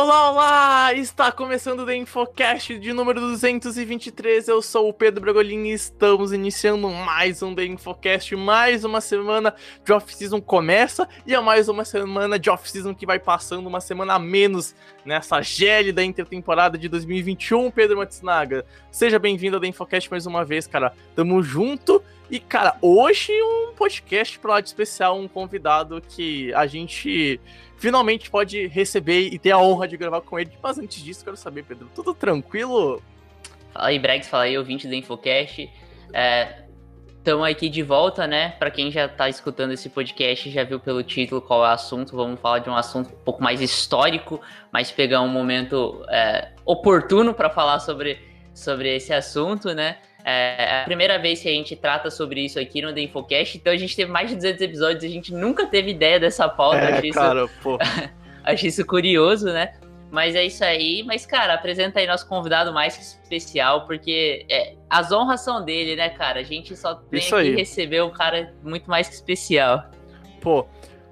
Olá, olá! Está começando o The Infocast de número 223. Eu sou o Pedro Bragolin e estamos iniciando mais um The Infocast. Mais uma semana de off-season começa e é mais uma semana de off-season que vai passando uma semana a menos nessa gélida intertemporada de 2021. Pedro Matsunaga, seja bem-vindo ao The Infocast mais uma vez, cara. Tamo junto. E, cara, hoje um podcast para lá de especial, um convidado que a gente finalmente pode receber e ter a honra de gravar com ele. Mas antes disso, quero saber, Pedro, tudo tranquilo? Fala aí, Bregs, fala aí, ouvinte do Infocast. Estamos é, aqui de volta, né? Para quem já está escutando esse podcast, já viu pelo título qual é o assunto. Vamos falar de um assunto um pouco mais histórico, mas pegar um momento é, oportuno para falar sobre, sobre esse assunto, né? É a primeira vez que a gente trata sobre isso aqui no The Infocast, então a gente teve mais de 200 episódios, a gente nunca teve ideia dessa pauta. É, acho cara, isso, pô. acho isso curioso, né? Mas é isso aí. Mas, cara, apresenta aí nosso convidado mais que especial, porque é, as honras são dele, né, cara? A gente só tem Isso que aí. receber um cara muito mais que especial. Pô,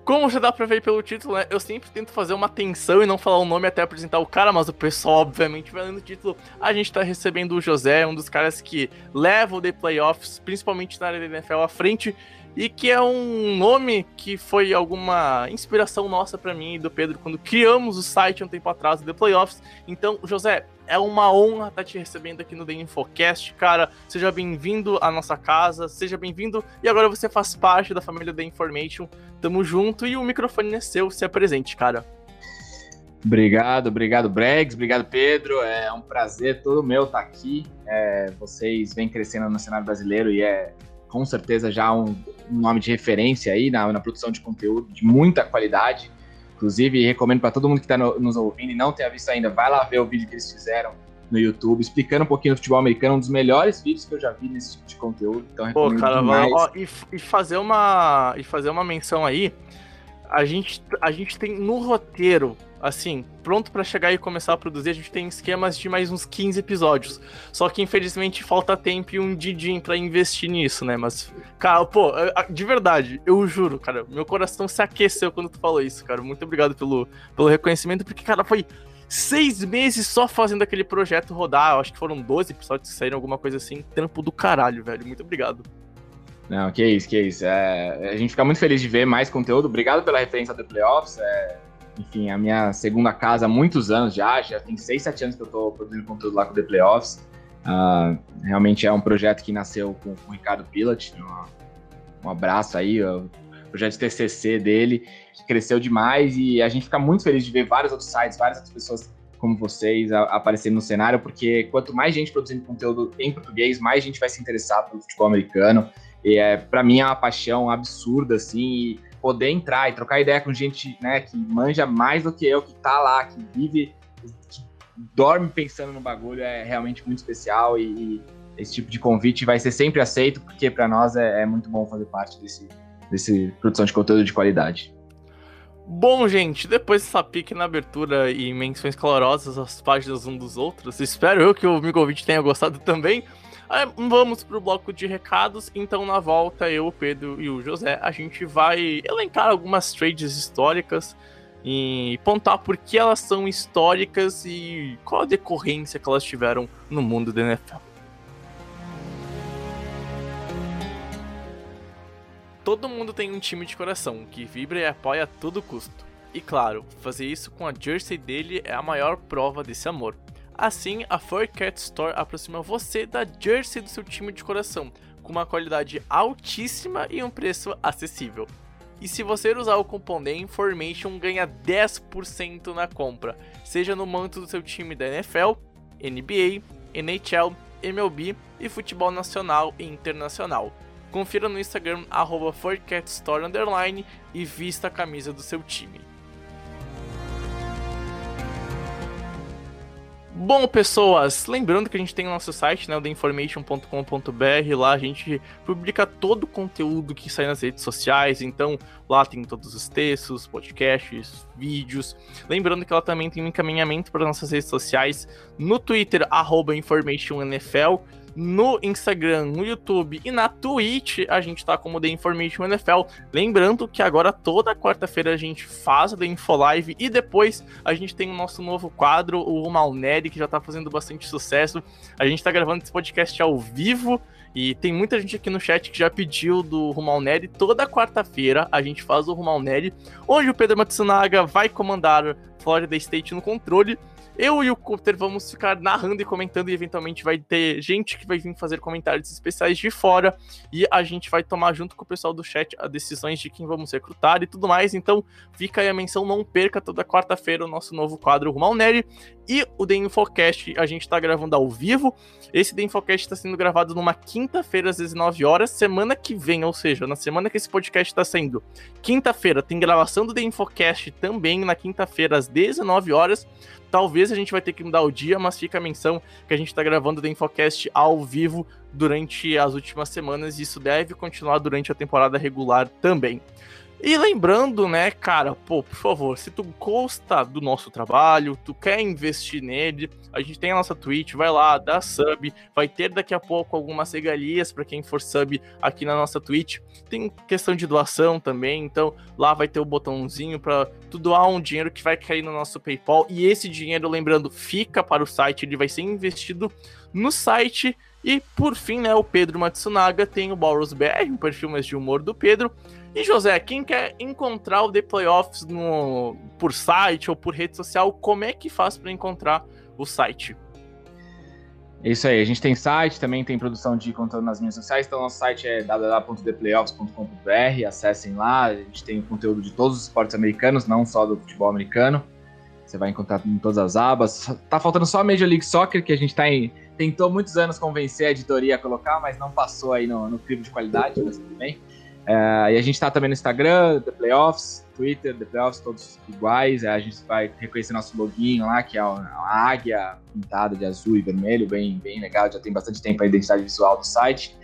como já dá pra ver pelo título, né? Eu sempre tento fazer uma tensão e não falar o nome até apresentar o cara, mas o pessoal, obviamente, vai lendo o título. A gente tá recebendo o José, um dos caras que leva o The Playoffs, principalmente na área da NFL, à frente. E que é um nome que foi alguma inspiração nossa pra mim e do Pedro quando criamos o site um tempo atrás, o The Playoffs. Então, José, é uma honra estar te recebendo aqui no The Infocast, cara. Seja bem-vindo à nossa casa, seja bem-vindo. E agora você faz parte da família The Information. Tamo junto e o microfone é seu, se apresente, cara. Obrigado, obrigado, Bregs, obrigado, Pedro. É um prazer todo meu estar aqui. É, vocês vêm crescendo no cenário brasileiro e é com certeza já um, um nome de referência aí na, na, produção de conteúdo de muita qualidade. Inclusive, recomendo para todo mundo que está no, nos ouvindo e não tenha visto ainda, vai lá ver o vídeo que eles fizeram no YouTube, explicando um pouquinho do futebol americano, um dos melhores vídeos que eu já vi nesse tipo de conteúdo. Então, Pô, recomendo cara, ó, e, e fazer uma e fazer uma menção aí. A gente, a gente tem no roteiro, assim, pronto para chegar e começar a produzir, a gente tem esquemas de mais uns 15 episódios. Só que infelizmente falta tempo e um didim para investir nisso, né? Mas, cara, pô, de verdade, eu juro, cara, meu coração se aqueceu quando tu falou isso, cara. Muito obrigado pelo, pelo reconhecimento, porque, cara, foi seis meses só fazendo aquele projeto rodar. Eu acho que foram 12 episódios que saíram, alguma coisa assim. Trampo do caralho, velho. Muito obrigado. Não, que isso, que isso. É, a gente fica muito feliz de ver mais conteúdo. Obrigado pela referência do Playoffs. É, enfim, a minha segunda casa há muitos anos já. Já tem 6, 7 anos que eu estou produzindo conteúdo lá com o The Playoffs. Uh, realmente é um projeto que nasceu com, com o Ricardo Pilat. Um, um abraço aí, o projeto de TCC dele, que cresceu demais. E a gente fica muito feliz de ver vários outros sites, várias outras pessoas como vocês aparecendo no cenário, porque quanto mais gente produzindo conteúdo em português, mais gente vai se interessar pelo futebol americano. E é, para mim é uma paixão absurda, assim, e poder entrar e trocar ideia com gente, né, que manja mais do que eu, que tá lá, que vive, que dorme pensando no bagulho, é realmente muito especial e, esse tipo de convite vai ser sempre aceito, porque para nós é, é, muito bom fazer parte desse, desse produção de conteúdo de qualidade. Bom, gente, depois dessa pique na abertura e menções calorosas às páginas um dos outros, espero eu que o Migovic tenha gostado também. Vamos pro bloco de recados. Então, na volta, eu, o Pedro e o José, a gente vai elencar algumas trades históricas e pontuar por que elas são históricas e qual a decorrência que elas tiveram no mundo da NFL. Todo mundo tem um time de coração que vibra e apoia a todo custo. E claro, fazer isso com a jersey dele é a maior prova desse amor. Assim, a Fur Cat Store aproxima você da jersey do seu time de coração, com uma qualidade altíssima e um preço acessível. E se você usar o cupom The Information, ganha 10% na compra, seja no manto do seu time da NFL, NBA, NHL, MLB e futebol nacional e internacional. Confira no Instagram, arroba e vista a camisa do seu time. Bom, pessoas, lembrando que a gente tem o nosso site, né, o theinformation.com.br, lá a gente publica todo o conteúdo que sai nas redes sociais, então lá tem todos os textos, podcasts, vídeos. Lembrando que ela também tem um encaminhamento para nossas redes sociais no Twitter, arroba InformationNFL, no Instagram, no YouTube e na Twitch a gente tá como The Information NFL. Lembrando que agora toda quarta-feira a gente faz a The Info Live e depois a gente tem o nosso novo quadro, o Rumal Nerd, que já tá fazendo bastante sucesso. A gente tá gravando esse podcast ao vivo. E tem muita gente aqui no chat que já pediu do Rumal Nerd. Toda quarta-feira a gente faz o Rumal Nerd, onde o Pedro Matsunaga vai comandar Florida State no controle. Eu e o Cooper vamos ficar narrando e comentando, e eventualmente vai ter gente que vai vir fazer comentários especiais de fora, e a gente vai tomar junto com o pessoal do chat as decisões de quem vamos recrutar e tudo mais. Então fica aí a menção, não perca toda quarta-feira o nosso novo quadro Rumal Neri e o The Infocast a gente tá gravando ao vivo. Esse The Infocast está sendo gravado numa quinta-feira às 19 horas, semana que vem, ou seja, na semana que esse podcast está saindo. Quinta-feira tem gravação do The Infocast também na quinta-feira às 19 horas. Talvez a gente vai ter que mudar o dia, mas fica a menção que a gente está gravando o Infocast ao vivo durante as últimas semanas e isso deve continuar durante a temporada regular também. E lembrando, né, cara, pô, por favor, se tu gosta do nosso trabalho, tu quer investir nele, a gente tem a nossa Twitch, vai lá, dá sub, vai ter daqui a pouco algumas regalias para quem for sub aqui na nossa Twitch. Tem questão de doação também, então lá vai ter o botãozinho para tu doar um dinheiro que vai cair no nosso PayPal e esse dinheiro, lembrando, fica para o site, ele vai ser investido no site e por fim, né, o Pedro Matsunaga tem o Boros BR, um perfil mais de humor do Pedro. E José, quem quer encontrar o The Playoffs no, por site ou por rede social, como é que faz para encontrar o site? Isso aí, a gente tem site, também tem produção de conteúdo nas minhas sociais, então nosso site é www.theplayoffs.com.br, acessem lá, a gente tem conteúdo de todos os esportes americanos, não só do futebol americano. Você vai encontrar em todas as abas. Tá faltando só a Major League Soccer, que a gente tá em, tentou muitos anos convencer a editoria a colocar, mas não passou aí no, no de qualidade, mas tudo bem. É, e a gente está também no Instagram, The Playoffs, Twitter, The Playoffs, todos iguais. É, a gente vai reconhecer nosso loginho lá, que é uma águia pintada de azul e vermelho, bem, bem legal. Já tem bastante tempo a identidade visual do site.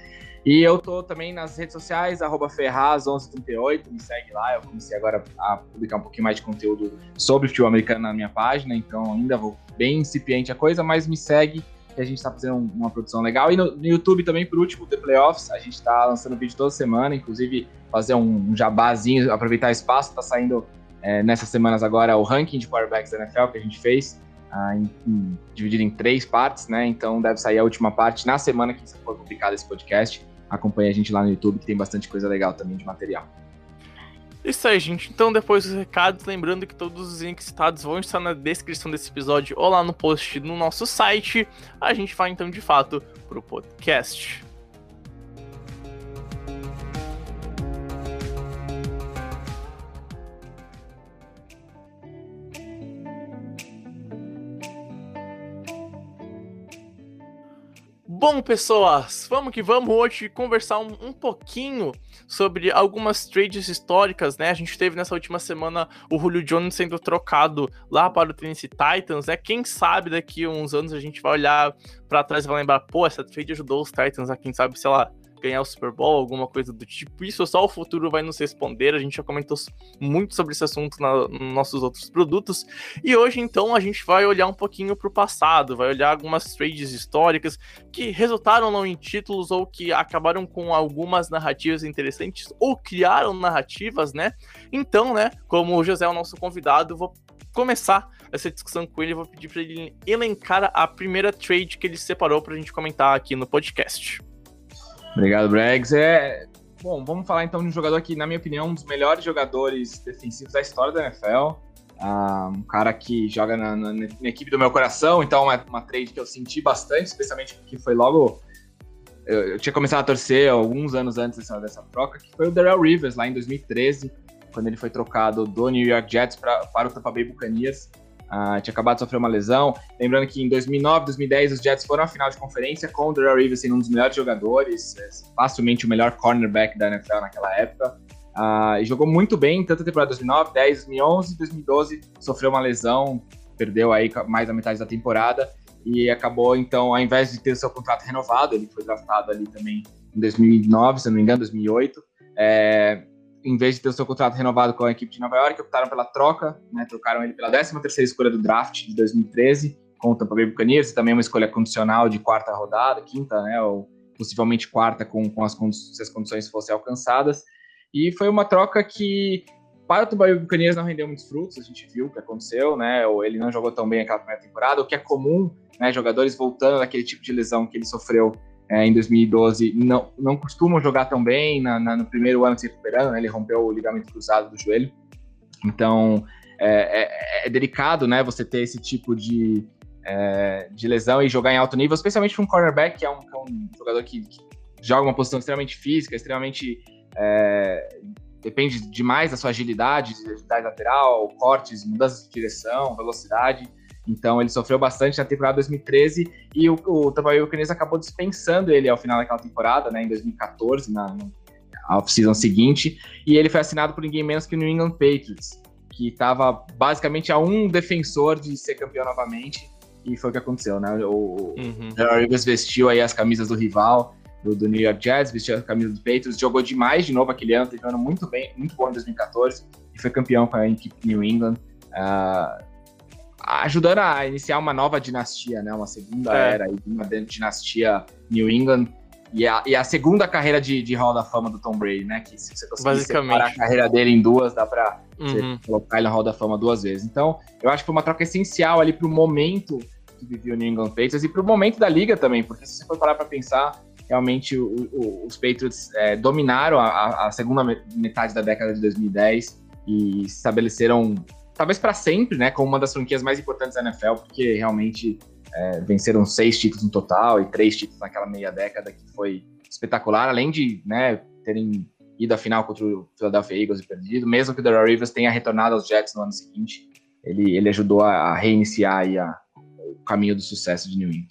E eu tô também nas redes sociais, Ferraz1138, me segue lá. Eu comecei agora a publicar um pouquinho mais de conteúdo sobre futebol americano na minha página, então ainda vou bem incipiente a coisa, mas me segue que a gente está fazendo uma produção legal. E no, no, YouTube também, por último, The Playoffs, a gente está lançando vídeo toda semana, inclusive fazer um, um jabazinho, aproveitar espaço, está saindo é, nessas semanas agora o ranking de quarterbacks da NFL que a gente fez, ah, em, em, dividido em três partes, né? Então deve sair a última parte na semana que for publicado esse podcast. Acompanhe a gente lá no YouTube, que tem bastante coisa legal também de material. Isso aí, gente. Então, depois dos recados, lembrando que todos os links citados vão estar na descrição desse episódio ou lá no post no nosso site. A gente vai então de fato pro podcast. Bom, pessoas, vamos que vamos hoje conversar um, um, pouquinho sobre algumas trades históricas, né? A gente teve nessa última semana o Julio Jones sendo trocado lá para o Tennessee Titans, né? Quem sabe daqui uns anos a gente vai olhar para trás e vai lembrar, pô, essa trade ajudou os Titans a quem sabe, sei lá, ganhar o Super Bowl, alguma coisa do tipo. Isso só o futuro vai nos responder. A gente já comentou muito sobre esse assunto na, nos nossos outros produtos. E hoje, então, a gente vai olhar um pouquinho para o passado, vai olhar algumas trades históricas que resultaram não em títulos ou que acabaram com algumas narrativas interessantes ou criaram narrativas, né? Então, né, como o José é o nosso convidado, vou começar essa discussão com ele, vou pedir para ele elencar a primeira trade que ele separou para a gente comentar aqui no podcast. Obrigado, Bregs. É, bom, vamos falar então de um jogador que, na minha opinião, é um dos melhores jogadores defensivos da história da NFL. Ah, um cara que joga na, na, na, equipe do meu coração, então é uma trade que eu senti bastante, especialmente porque foi logo. Eu, eu tinha começado a torcer alguns anos antes dessa, dessa troca, que foi o Darrell Rivers, lá em 2013. quando ele foi trocado do New York Jets pra, para o Tampa Bay Buccaneers. Uh, tinha acabado de sofrer uma lesão. Lembrando que em 2009, 2010, os Jets foram à final de conferência com o Darrell Reeves sendo um dos melhores jogadores, é, facilmente o melhor cornerback da NFL naquela época. Uh, e jogou muito bem, tanto a temporada 2009, 10, 2011, 2012, sofreu uma lesão, perdeu aí mais da metade da temporada e acabou, então, ao invés de ter seu contrato renovado, ele foi draftado ali também em 2009, se não me engano, 2008, é, em vez de ter o seu contrato renovado com a equipe de Nova York, optaram pela troca, né, trocaram ele pela 13ª escolha do draft de 2013, com o Tampa Bay Buccaneers, e também uma escolha condicional de quarta rodada, quinta, né, ou possivelmente quarta com, com as, se as condições fossem alcançadas, e foi uma troca que para o Tampa Bay Buccaneers não rendeu muitos frutos, a gente viu o que aconteceu, né, ou ele não jogou tão bem aquela primeira temporada, o que é comum, né, jogadores voltando daquele tipo de lesão que ele sofreu é, em 2012 não, não costumam jogar tão bem na, na, no primeiro ano se recuperando, né? ele rompeu o ligamento cruzado do joelho. Então é, é, é delicado né, você ter esse tipo de, é, de lesão e jogar em alto nível, especialmente para um cornerback, que é um, que é um jogador que, que, joga uma posição extremamente física, extremamente. É, depende demais da sua agilidade, agilidade lateral, cortes, mudanças de direção, velocidade. Então ele sofreu bastante na temporada 2013 e o, o Tampa Bay Buccaneers acabou dispensando ele ao final daquela temporada, né, em 2014, na, na off-season seguinte, e ele foi assinado por ninguém menos que o New England Patriots, que estava basicamente a um defensor de ser campeão novamente, e foi o que aconteceu, né? O, uhum. o Rivers vestiu aí as camisas do rival, do, do, New York Jets, vestiu a camisa do Patriots, jogou demais de novo aquele ano, teve um ano muito bem, muito bom em 2014, e foi campeão com a equipe New England. Uh, ajudando a iniciar uma nova dinastia, né? Uma segunda é. era, uma dinastia New England. E a, e a segunda carreira de, de Hall da Fama do Tom Brady, né? Que se você conseguir separar a carreira dele em duas, dá pra uhum. colocar ele na Hall da Fama duas vezes. Então, eu acho que foi uma troca essencial ali pro momento que vivia o New England Patriots e pro momento da liga também, porque se você for parar pra pensar, realmente o, o, os Patriots é, dominaram a, a segunda metade da década de 2010 e estabeleceram talvez para sempre, né, como uma das franquias mais importantes da NFL, porque realmente é, venceram seis títulos no total e três títulos naquela meia década que foi espetacular, além de né, terem ido à final contra o Philadelphia Eagles e perdido, mesmo que o Darrell Rivers tenha retornado aos Jets no ano seguinte, ele, ele ajudou a, reiniciar aí a, o caminho do sucesso de New England.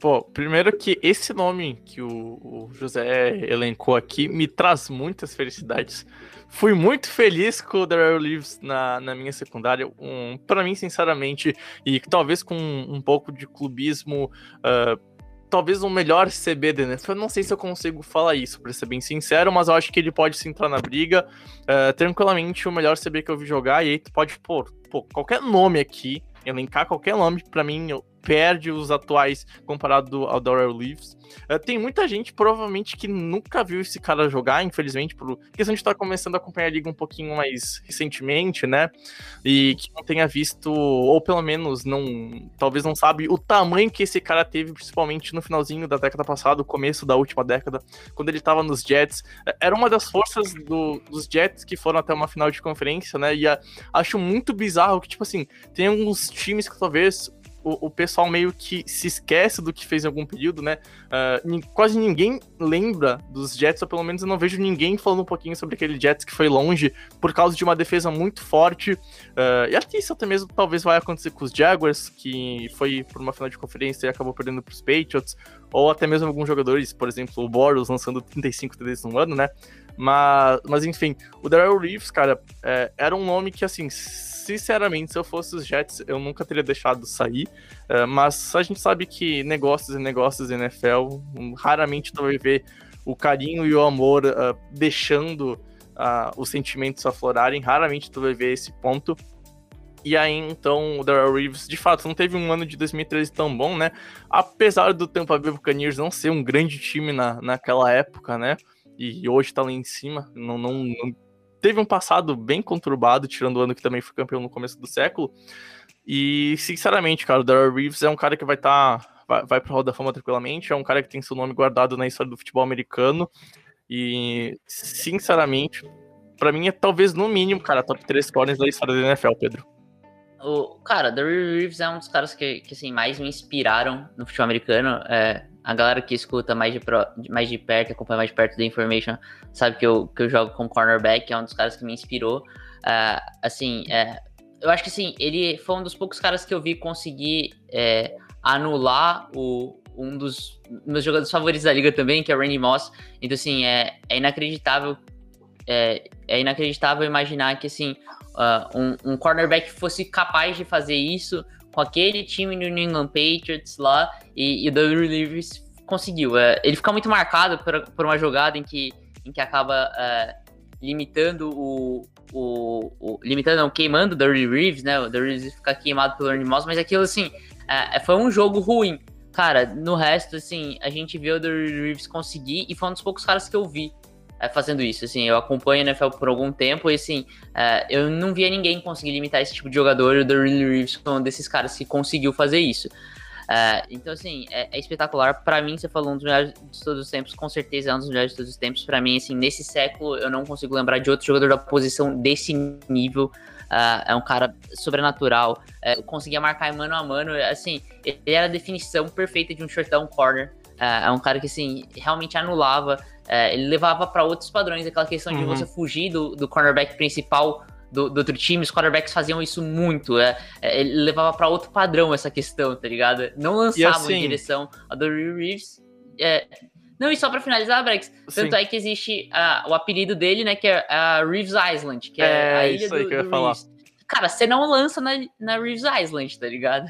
Pô, primeiro que esse nome que o, o José elencou aqui me traz muitas felicidades Fui muito feliz com o Daryl Leaves na, na minha secundária. Um, para mim, sinceramente, e talvez com um, pouco de clubismo, uh, talvez o um melhor CB da NFL. Eu não sei se eu consigo falar isso, pra ser bem sincero, mas eu acho que ele pode se entrar na briga. Uh, tranquilamente, o melhor CB que eu vi jogar. E aí tu pode pôr pô, qualquer nome aqui, elencar qualquer nome, para mim, eu perde os atuais comparado ao Darrell Leaves. Uh, tem muita gente, provavelmente, que nunca viu esse cara jogar, infelizmente, por questão de estar começando a acompanhar a liga um pouquinho mais recentemente, né? E que não tenha visto, ou pelo menos não, talvez não sabe o tamanho que esse cara teve, principalmente no finalzinho da década passada, o começo da última década, quando ele estava nos Jets. Era uma das forças do, dos Jets que foram até uma final de conferência, né? E a, acho muito bizarro que, tipo assim, tem alguns times que talvez o, o, pessoal meio que se esquece do que fez em algum período, né? Uh, quase ninguém lembra dos Jets, ou pelo menos eu não vejo ninguém falando um pouquinho sobre aquele Jets que foi longe por causa de uma defesa muito forte. Uh, e acho que isso até mesmo talvez vai acontecer com os Jaguars, que foi por uma final de conferência e acabou perdendo para os Patriots, ou até mesmo alguns jogadores, por exemplo, o Boros lançando 35 TDs no ano, né? Mas, mas enfim, o Darrell Reeves, cara, é, era um nome que, assim, sinceramente, se eu fosse os Jets, eu nunca teria deixado sair. Uh, mas a gente sabe que negócios e negócios NFL, um, raramente tu vai ver o carinho e o amor uh, deixando uh, os sentimentos aflorarem, raramente tu vai ver esse ponto. E aí, então, o Darrell Reeves, de fato, não teve um ano de 2013 tão bom, né? Apesar do Tampa Bay Buccaneers não ser um grande time na, naquela época, né? E hoje tá lá em cima, não, não, não teve um passado bem conturbado, tirando o ano que também foi campeão no começo do século. E, sinceramente, cara, o Darrell Reeves é um cara que vai estar. Tá, vai, vai pro Hall da Fama tranquilamente, é um cara que tem seu nome guardado na história do futebol americano. E, sinceramente, para mim é talvez no mínimo, cara, top 3 corners da história da NFL, Pedro. O, cara, Darrell Reeves é um dos caras que, que assim, mais me inspiraram no futebol americano. É, a galera que escuta mais de, pro, mais de perto, acompanha mais de perto da Information, sabe que eu, que eu jogo com cornerback, é um dos caras que me inspirou. Uh, assim, é, eu acho que assim, ele foi um dos poucos caras que eu vi conseguir é, anular o, um dos meus jogadores favoritos da liga também, que é o Randy Moss. Então, assim, é, é inacreditável. É, é inacreditável imaginar que, assim, uh, um, um cornerback fosse capaz de fazer isso com aquele time no New England Patriots lá e, e o Doug Rivers conseguiu. É, ele fica muito marcado por, por uma jogada em que, em que acaba é, limitando o, o, o, limitando, não, queimando o Dirty Reeves, né? O Dirty Reeves fica queimado pelo Ernie Moss, mas aquilo assim, é, foi um jogo ruim. Cara, no resto, assim, a gente viu o Dirty Reeves conseguir e foi um dos poucos caras que eu vi é, fazendo isso. Assim, eu acompanho a NFL por algum tempo e assim, é, eu não via ninguém conseguir limitar esse tipo de jogador. O Dirty Reeves foi um desses caras que conseguiu fazer isso. É, então, assim, é, é espetacular. Para mim, você falou um dos melhores de todos os tempos, com certeza é um dos melhores de todos os tempos. Para mim, assim, nesse século, eu não consigo lembrar de outro jogador da posição desse nível. Uh, é um cara sobrenatural, uh, conseguia marcar mano a mano, assim, ele era a definição perfeita de um shortão corner, é um cara que, assim, realmente anulava, uh, ele levava para outros padrões, aquela questão uhum. de você fugir do, do cornerback principal do, do, outro time, os quarterbacks faziam isso muito. É, é ele levava para outro padrão essa questão, tá ligado? Não lançavam assim, em direção a do Reeves. É, não, e só pra finalizar, Brex, tanto Sim. é que existe uh, o apelido dele, né, que é a uh, Reeves Island, que é, é a ilha isso aí do, que eu ia falar. Cara, você não lança na, na Reeves Island, tá ligado?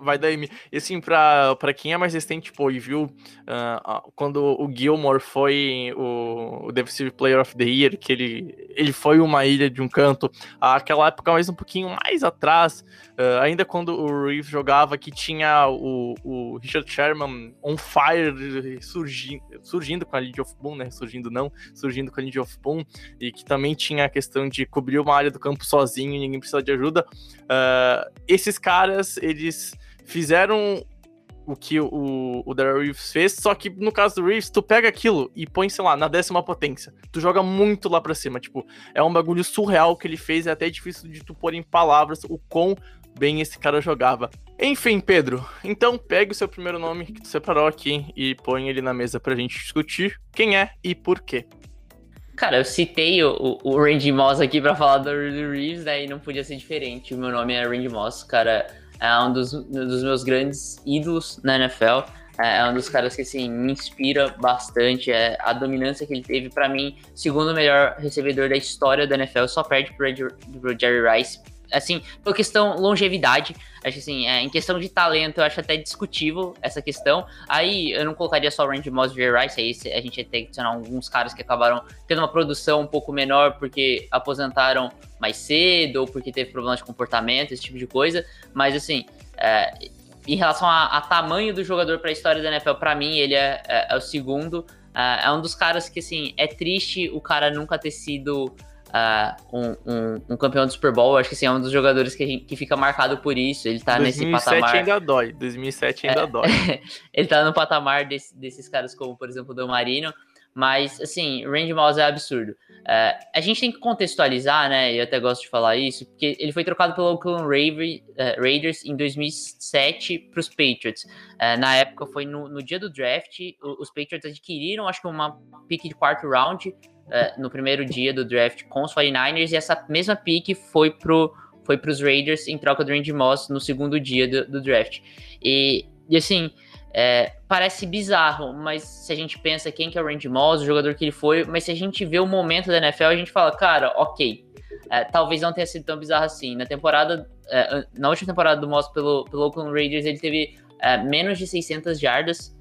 Vai daí. E assim, pra, pra quem é mais recente, tipo, e viu uh, quando o Gilmore foi o, o Defensive Player of the Year, que ele, ele foi uma ilha de um canto, aquela época mais um pouquinho mais atrás, uh, ainda quando o Reeves jogava, que tinha o, o Richard Sherman on fire surgindo, surgindo com a League of Boom, né? Surgindo não, surgindo com a League of Boom, e que também tinha a questão de cobrir uma área do campo sozinho e ninguém precisa de ajuda. Uh, esses caras, eles fizeram o que o, o Daryl Reeves fez, só que no caso do Reeves, tu pega aquilo e põe, sei lá, na décima potência. Tu joga muito lá pra cima, tipo, é um bagulho surreal que ele fez, é até difícil de tu pôr em palavras o quão bem esse cara jogava. Enfim, Pedro, então pegue o seu primeiro nome que tu separou aqui e põe ele na mesa pra gente discutir quem é e por quê. Cara, eu citei o, o Randy Moss aqui pra falar do Reeves, né, e não podia ser diferente. O meu nome é Randy Moss, cara é um dos, dos meus grandes ídolos na NFL. É, é um dos caras que assim, me inspira bastante. É, a dominância que ele teve, para mim, segundo melhor recebedor da história da NFL, só perde pro Jerry Rice assim, por questão longevidade, acho que assim, é, em questão de talento, eu acho até discutível essa questão. Aí eu não colocaria só o Randy Moss e Rice, aí a gente ia ter que adicionar alguns caras que acabaram tendo uma produção um pouco menor porque aposentaram mais cedo ou porque teve problemas de comportamento, esse tipo de coisa. Mas assim, é, em relação a, a, tamanho do jogador para a história da NFL, para mim ele é, é, é o segundo. É, é um dos caras que assim é triste o cara nunca ter sido uh, um, um, um, campeão do Super Bowl. Acho que assim, é um dos jogadores que, gente, que fica marcado por isso. Ele tá 2007 nesse patamar. 2007 ainda dói. 2007 ainda é, dói. ele tá no patamar desse, desses caras como, por exemplo, o Del Marino. Mas, assim, Randy Moss é absurdo. Uh, a gente tem que contextualizar, né? Eu até gosto de falar isso, porque ele foi trocado pelo Oakland uh, Raiders em 2007 para os Patriots. Uh, na época, foi no, no dia do draft. Os Patriots adquiriram, acho que uma pick de quarto round uh, no primeiro dia do draft com os 49ers e essa mesma pick foi pro foi para os Raiders em troca do Randy Moss no segundo dia do, do draft. E, e assim, é, parece bizarro, mas se a gente pensa quem que é o Randy Moss, o jogador que ele foi, mas se a gente vê o momento da NFL, a gente fala, cara, ok, é, talvez não tenha sido tão bizarro assim. Na temporada, é, na última temporada do Moss pelo, pelo Oakland Raiders, ele teve menos de 600 jardas,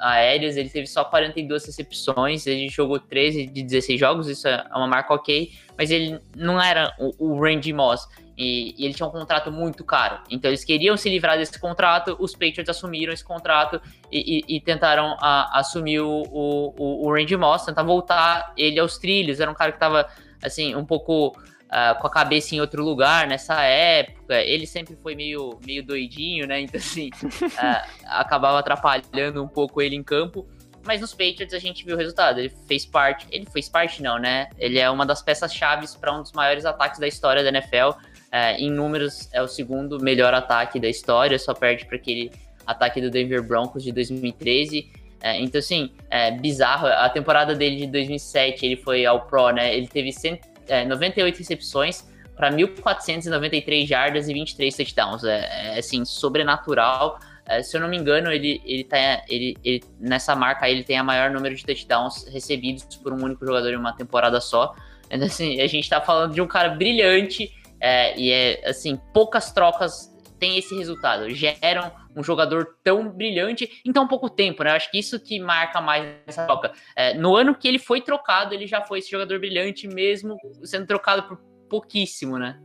aéreas, ele teve só 42 recepções, ele jogou 13 de 16 jogos, isso é uma marca ok, mas ele não era o, o Randy Moss. E, e, ele tinha um contrato muito caro. Então eles queriam se livrar desse contrato, os Patriots assumiram esse contrato e, e, e tentaram a, assumir o, o, o Randy Moss, tentar voltar ele aos trilhos. Era um cara que estava assim, um pouco uh, com a cabeça em outro lugar nessa época. Ele sempre foi meio, meio doidinho, né? Então, assim, uh, acabava atrapalhando um pouco ele em campo. Mas nos Patriots a gente viu o resultado. Ele fez parte. Ele fez parte, não, né? Ele é uma das peças chaves para um dos maiores ataques da história da NFL. Uh, em números, é o segundo melhor ataque da história, só perde para aquele ataque do Denver Broncos de 2013. É, então, assim, é bizarro. A temporada dele de 2007, ele foi ao Pro, né? Ele teve 100, é, 98 recepções para 1.493 jardas e 23 touchdowns. É, é assim, sobrenatural. É, se eu não me engano, ele, ele tá. Ele, ele, nessa marca ele tem a maior número de touchdowns recebidos por um único jogador em uma temporada só. Então, assim, a gente tá falando de um cara brilhante é, e é assim, poucas trocas têm esse resultado, geram um jogador tão brilhante em tão pouco tempo, né? Eu acho que isso que marca mais essa troca. É, no ano que ele foi trocado, ele já foi esse jogador brilhante, mesmo sendo trocado por pouquíssimo, né?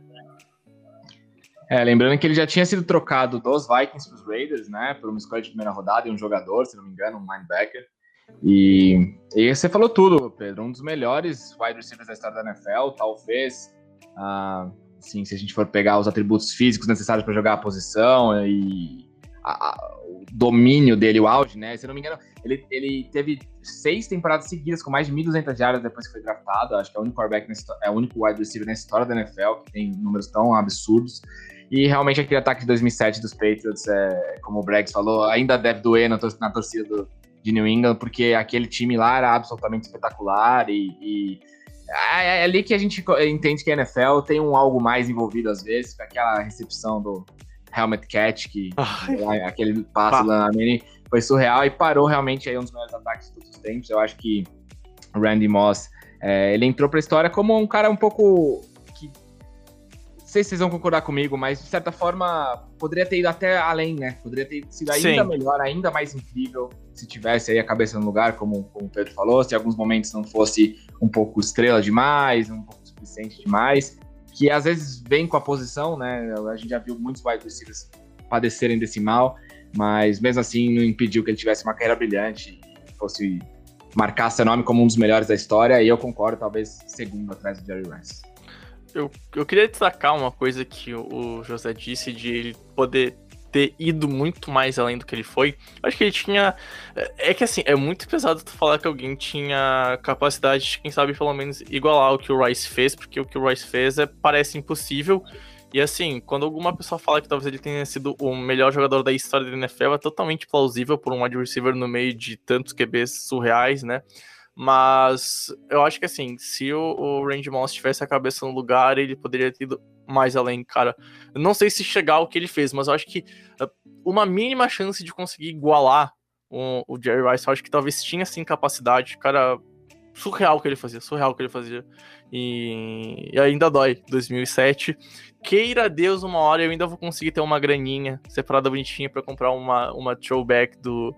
É, lembrando que ele já tinha sido trocado dos Vikings para os Raiders, né? Por uma escolha de primeira rodada e um jogador, se não me engano, um linebacker. E, e você falou tudo, Pedro. Um dos melhores wide receivers da história da NFL, talvez. Uh, assim, se a gente for pegar os atributos físicos necessários para jogar a posição e a, a, o domínio dele, o auge, né? Se eu não me engano, ele, ele teve seis temporadas seguidas com mais de 1.200 jardas depois que foi draftado. Acho que é o único quarterback, é o único wide receiver na história da NFL que tem números tão absurdos. E realmente aquele ataque de 2007 dos Patriots, é, como o Braggs falou, ainda deve doer na, na torcida do, de New England, porque aquele time lá era absolutamente espetacular e, e é, é ali que a gente entende que a NFL tem um algo mais envolvido às vezes, com aquela recepção do helmet catch, que aquele passe lá na mini foi surreal e parou realmente aí um dos melhores ataques de todos os tempos. Eu acho que o Randy Moss, é, ele entrou para a história como um cara um pouco sei se vocês vão concordar comigo, mas de certa forma poderia ter ido até além, né? Poderia ter sido ainda Sim. melhor, ainda mais incrível se tivesse aí a cabeça no lugar, como, como o Pedro falou, se em alguns momentos não fosse um pouco estrela demais, um pouco suficiente demais, que às vezes vem com a posição, né? A gente já viu muitos wide receivers padecerem desse mal, mas mesmo assim não impediu que ele tivesse uma carreira brilhante e fosse marcar seu nome como um dos melhores da história, e eu concordo, talvez segundo atrás do Jerry Rice eu, eu queria destacar uma coisa que o José disse de ele poder ter ido muito mais além do que ele foi. Acho que ele tinha. É, é que assim, é muito pesado tu falar que alguém tinha capacidade de, quem sabe, pelo menos igualar o que o Rice fez, porque o que o Rice fez é, parece impossível. E assim, quando alguma pessoa fala que talvez ele tenha sido o melhor jogador da história da NFL, é totalmente plausível por um wide receiver no meio de tantos QBs surreais, né? Mas eu acho que assim, se o, o Randy Moss tivesse a cabeça no lugar, ele poderia ter mais além, cara. Eu não sei se chegar ao que ele fez, mas eu acho que uh, uma mínima chance de conseguir igualar o, o Jerry Rice, eu acho que talvez tinha sim capacidade, cara. Surreal que ele fazia, surreal que ele fazia. E, e ainda dói. 2007. Queira Deus, uma hora eu ainda vou conseguir ter uma graninha separada bonitinha para comprar uma, uma throwback do,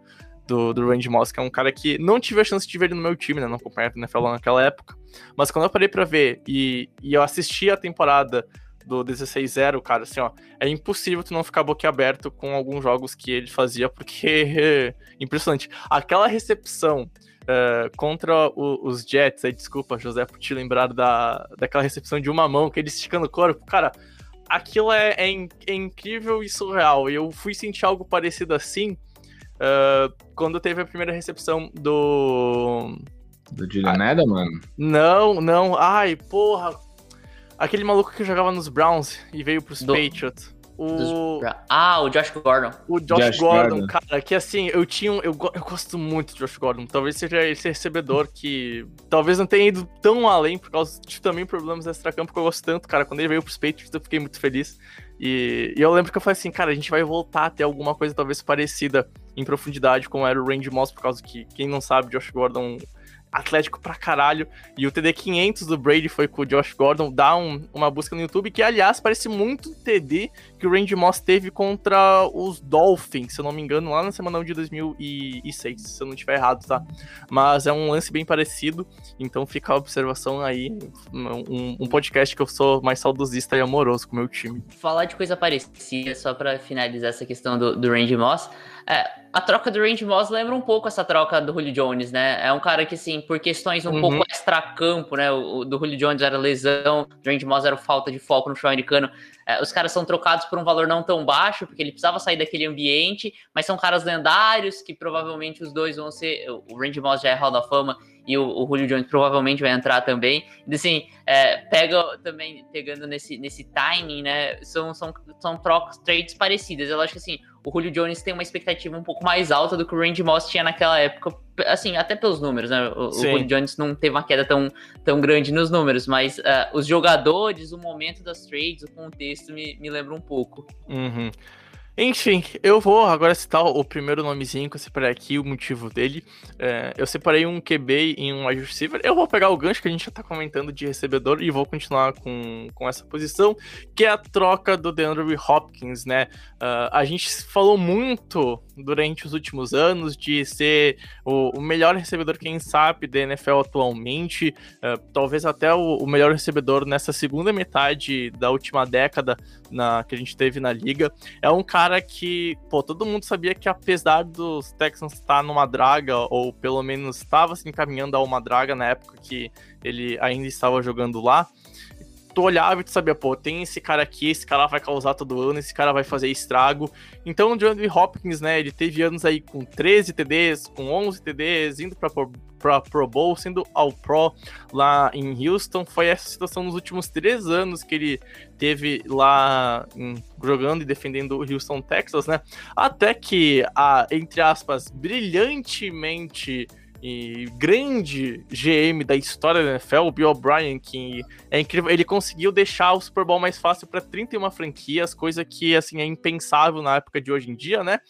do, do Randy Moss, que é um cara que não tive a chance de ver ele no meu time, né? Não acompanhava o NFL naquela época. Mas quando eu parei pra ver e, e eu assisti a temporada do 16-0, cara, assim, ó, é impossível tu não ficar boquiaberto com alguns jogos que ele fazia, porque impressionante. Aquela recepção uh, contra o, os Jets, aí desculpa, José, por te lembrar da, daquela recepção de uma mão que ele esticando o corpo, cara, aquilo é, é, é incrível e surreal. E eu fui sentir algo parecido assim Uh, quando teve a primeira recepção do. Do Julian ah, mano? Não, não. Ai, porra. Aquele maluco que jogava nos Browns e veio pros do... Patriots. O... Ah, o Josh Gordon. O Josh, Josh Gordon, Gordon, cara, que assim, eu tinha. Eu, eu gosto muito de Josh Gordon. Talvez seja esse recebedor que. Talvez não tenha ido tão além por causa de também problemas extra-campo que eu gosto tanto, cara. Quando ele veio pros Patriots, eu fiquei muito feliz. E, e, eu lembro que eu falei assim, cara, a gente vai voltar a ter alguma coisa talvez parecida em profundidade como era o Randy Moss, por causa que, quem não sabe, Josh Gordon atlético pra caralho. E o TD 500 do Brady foi com o Josh Gordon. Dá um, uma busca no YouTube, que aliás parece muito o TD que o Randy Moss teve contra os Dolphins, se eu não me engano, lá na semana de 2006, se eu não estiver errado, tá? Mas é um lance bem parecido, então fica a observação aí. Um, um podcast que eu sou mais saudosista e amoroso com o meu time. Falar de coisa parecida, só para finalizar essa questão do, do Randy Moss. É, a troca do Randy Moss lembra um pouco essa troca do Julio Jones, né? É um cara que, assim, por questões um uhum. pouco extra-campo, né? O, o, do Julio Jones era lesão, do Randy Moss era falta de foco no futebol americano. É, os caras são trocados por um valor não tão baixo, porque ele precisava sair daquele ambiente, mas são caras lendários que provavelmente os dois vão ser. O Randy Moss já é Hall da Fama e o, o Julio Jones provavelmente vai entrar também. Então, assim, é, pega também, pegando nesse, nesse timing, né? São, são, são trocas, trades parecidas. Eu acho que assim, o Julio Jones tem uma expectativa um pouco mais alta do que o Randy Moss tinha naquela época, assim, até pelos números, né? O, o Julio Jones não teve uma queda tão, tão grande nos números, mas uh, os jogadores, o momento das trades, o contexto me, me lembra um pouco. Uhum. Enfim, eu vou agora citar o primeiro nomezinho que eu separei aqui, o motivo dele. É, eu separei um QB e um wide receiver. Eu vou pegar o gancho que a gente já tá comentando de recebedor e vou continuar com, com essa posição, que é a troca do DeAndre Hopkins, né? Uh, a gente falou muito durante os últimos anos de ser o, o melhor recebedor, quem sabe, da NFL atualmente. Uh, talvez até o, o melhor recebedor nessa segunda metade da última década na, que a gente teve na liga. É um cara que, pô, todo mundo sabia que apesar dos Texans estar numa draga, ou pelo menos estava se encaminhando a uma draga na época que ele ainda estava jogando lá, tu olhava e tu sabia, pô, tem esse cara aqui, esse cara vai causar todo ano, esse cara vai fazer estrago. Então o DeAndre Hopkins, né, ele teve anos aí com 13 TDs, com 11 TDs, indo pra, pra Pro Bowl, sendo ao Pro lá em Houston. Foi essa situação nos últimos três anos que ele teve lá jogando e defendendo o Houston Texas, né? Até que a, entre aspas, brilhantemente e grande GM da história da NFL, o Bill O'Brien, que é incrível, ele conseguiu deixar o Super Bowl mais fácil para 31 franquias, coisa que assim é impensável na época de hoje em dia, né?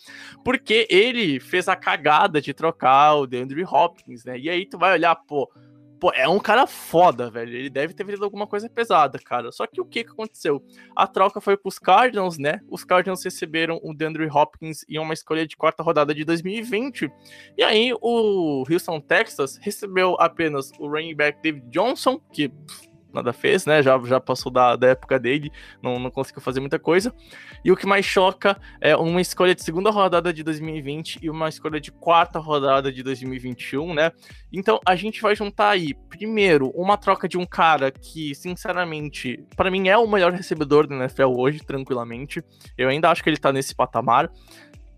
Porque ele fez a cagada de trocar o DeAndre Hopkins, né? E aí tu vai olhar, pô, Pô, é um cara foda, velho. Ele deve ter vindo alguma coisa pesada, cara. Só que o que, que aconteceu? A troca foi pros Cardinals, né? Os Cardinals receberam o DeAndre Hopkins em uma escolha de quarta rodada de 2020. E aí o Houston Texas recebeu apenas o running back David Johnson, que nada fez, né? Já, já passou da, da época dele, não, não conseguiu fazer muita coisa. E o que mais choca é uma escolha de segunda rodada de 2020 e uma escolha de quarta rodada de 2021, né? Então a gente vai juntar aí, primeiro, uma troca de um cara que, sinceramente, para mim é o melhor recebedor da NFL hoje, tranquilamente. Eu ainda acho que ele tá nesse patamar.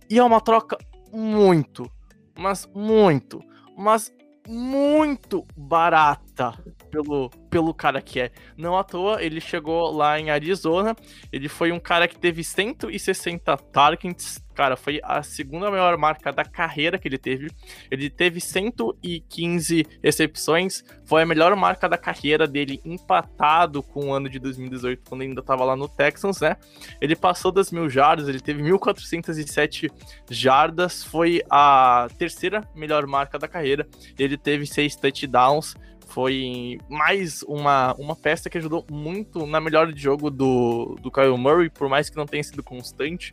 E é uma troca muito, mas muito, mas muito barata pelo, pelo cara que é. Não à toa, ele chegou lá em Arizona, ele foi um cara que teve 160 targets, cara, foi a segunda maior marca da carreira que ele teve. Ele teve 115 recepções, foi a melhor marca da carreira dele, empatado com o ano de 2018, quando ainda estava lá no Texans, né? Ele passou das mil jardas, ele teve 1.407 jardas, foi a terceira melhor marca da carreira. Ele teve seis touchdowns foi mais uma, uma peça que ajudou muito na melhora de jogo do, do Kyle Murray, por mais que não tenha sido constante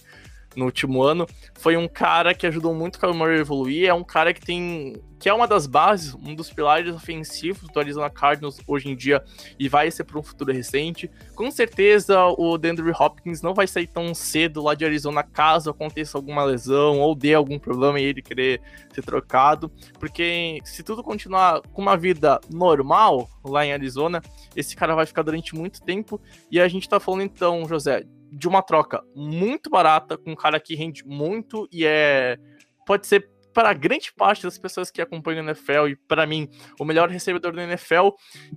no último ano. Foi um cara que ajudou muito o Kyle Murray a evoluir, é um cara que tem que é uma das bases, um dos pilares ofensivos do Arizona Cardinals hoje em dia e vai ser para um futuro recente. Com certeza o DeAndre Hopkins não vai sair tão cedo lá de Arizona caso aconteça alguma lesão ou dê algum problema e ele querer ser trocado, porque se tudo continuar com uma vida normal lá em Arizona, esse cara vai ficar durante muito tempo e a gente tá falando então, José, de uma troca muito barata com um cara que rende muito e é pode ser para grande parte das pessoas que acompanham o NFL e para mim o melhor recebedor do NFL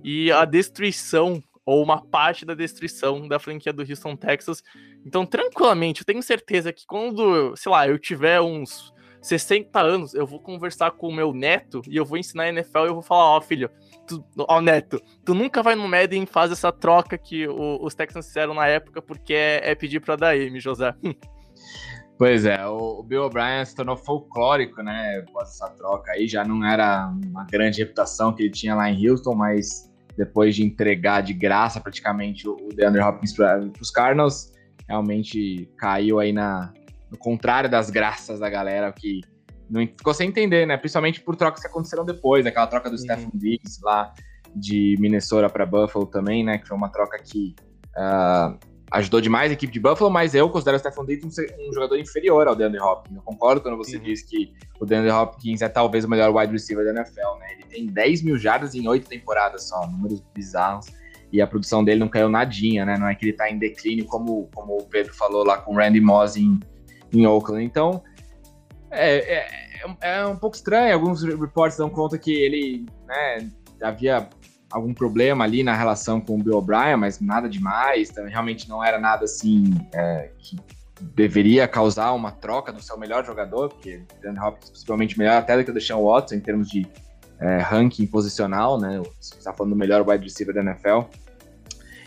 e a destruição ou uma parte da destruição da franquia do Houston Texas. Então, tranquilamente, eu tenho certeza que quando, sei lá, eu tiver uns 60 anos, eu vou conversar com o meu neto e eu vou ensinar NFL e eu vou falar, ó, oh, filho, ó, neto, tu nunca vai no Madden e faz essa troca que o, os Texans fizeram na época porque é, é pedir pra dar M, José. Pois é, o Bill O'Brien se tornou folclórico, né, após essa troca aí, já não era uma grande reputação que ele tinha lá em Houston, mas depois de entregar de graça praticamente o DeAndre Hopkins para os Cardinals, realmente caiu aí na, no contrário das graças da galera, que não ficou sem entender, né? Principalmente por trocas que aconteceram depois, aquela troca do uhum. Stephen Diggs lá de Minnesota para Buffalo também, né? Que foi uma troca que uh, ajudou demais a equipe de Buffalo, mas eu considero o Stephen Diggs um, um jogador inferior ao DeAndre Hopkins. Eu concordo quando você uhum. diz que o DeAndre Hopkins é talvez o melhor wide receiver da NFL, né? Ele tem 10 mil jardas em 8 temporadas só, números bizarros. E a produção dele não caiu nadinha, né? Não é que ele tá em declínio, como, como o Pedro falou lá com o Randy Moss em, em Oakland. Então, é, é, é, é um pouco estranho. Alguns reportes dão conta que ele né, havia algum problema ali na relação com o Bill O'Brien, mas nada demais. Então, realmente não era nada assim é, que deveria causar uma troca do seu melhor jogador, porque Dan Hopkins possivelmente melhor até do que o Deshaun Watson em termos de é, ranking posicional, né? Você está falando do melhor wide receiver da NFL.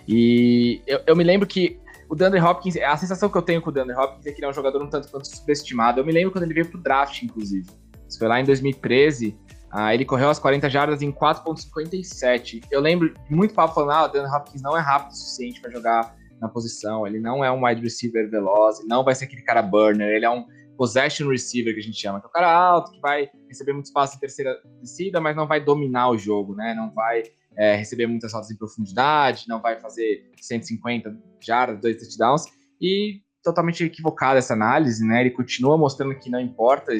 E eu, eu me lembro que o DeAndre Hopkins, a sensação que eu tenho com o DeAndre Hopkins é que ele é um jogador um tanto quanto subestimado. Eu me lembro quando ele veio pro draft, inclusive. Isso foi lá em 2013. Ah, ele correu as 40 jardas em 4.57. Eu lembro muito papo falando, ah, o DeAndre Hopkins não é rápido o suficiente para jogar na posição, ele não é um wide receiver veloz, não vai ser aquele cara burner, ele é um possession receiver que a gente chama, que é o cara alto, que vai receber muito espaço em terceira descida, mas não vai dominar o jogo, né? Não vai é, receber muitas rotas em profundidade, não vai fazer 150 jardas, dois touchdowns, e totalmente equivocada essa análise, né? Ele continua mostrando que não importa?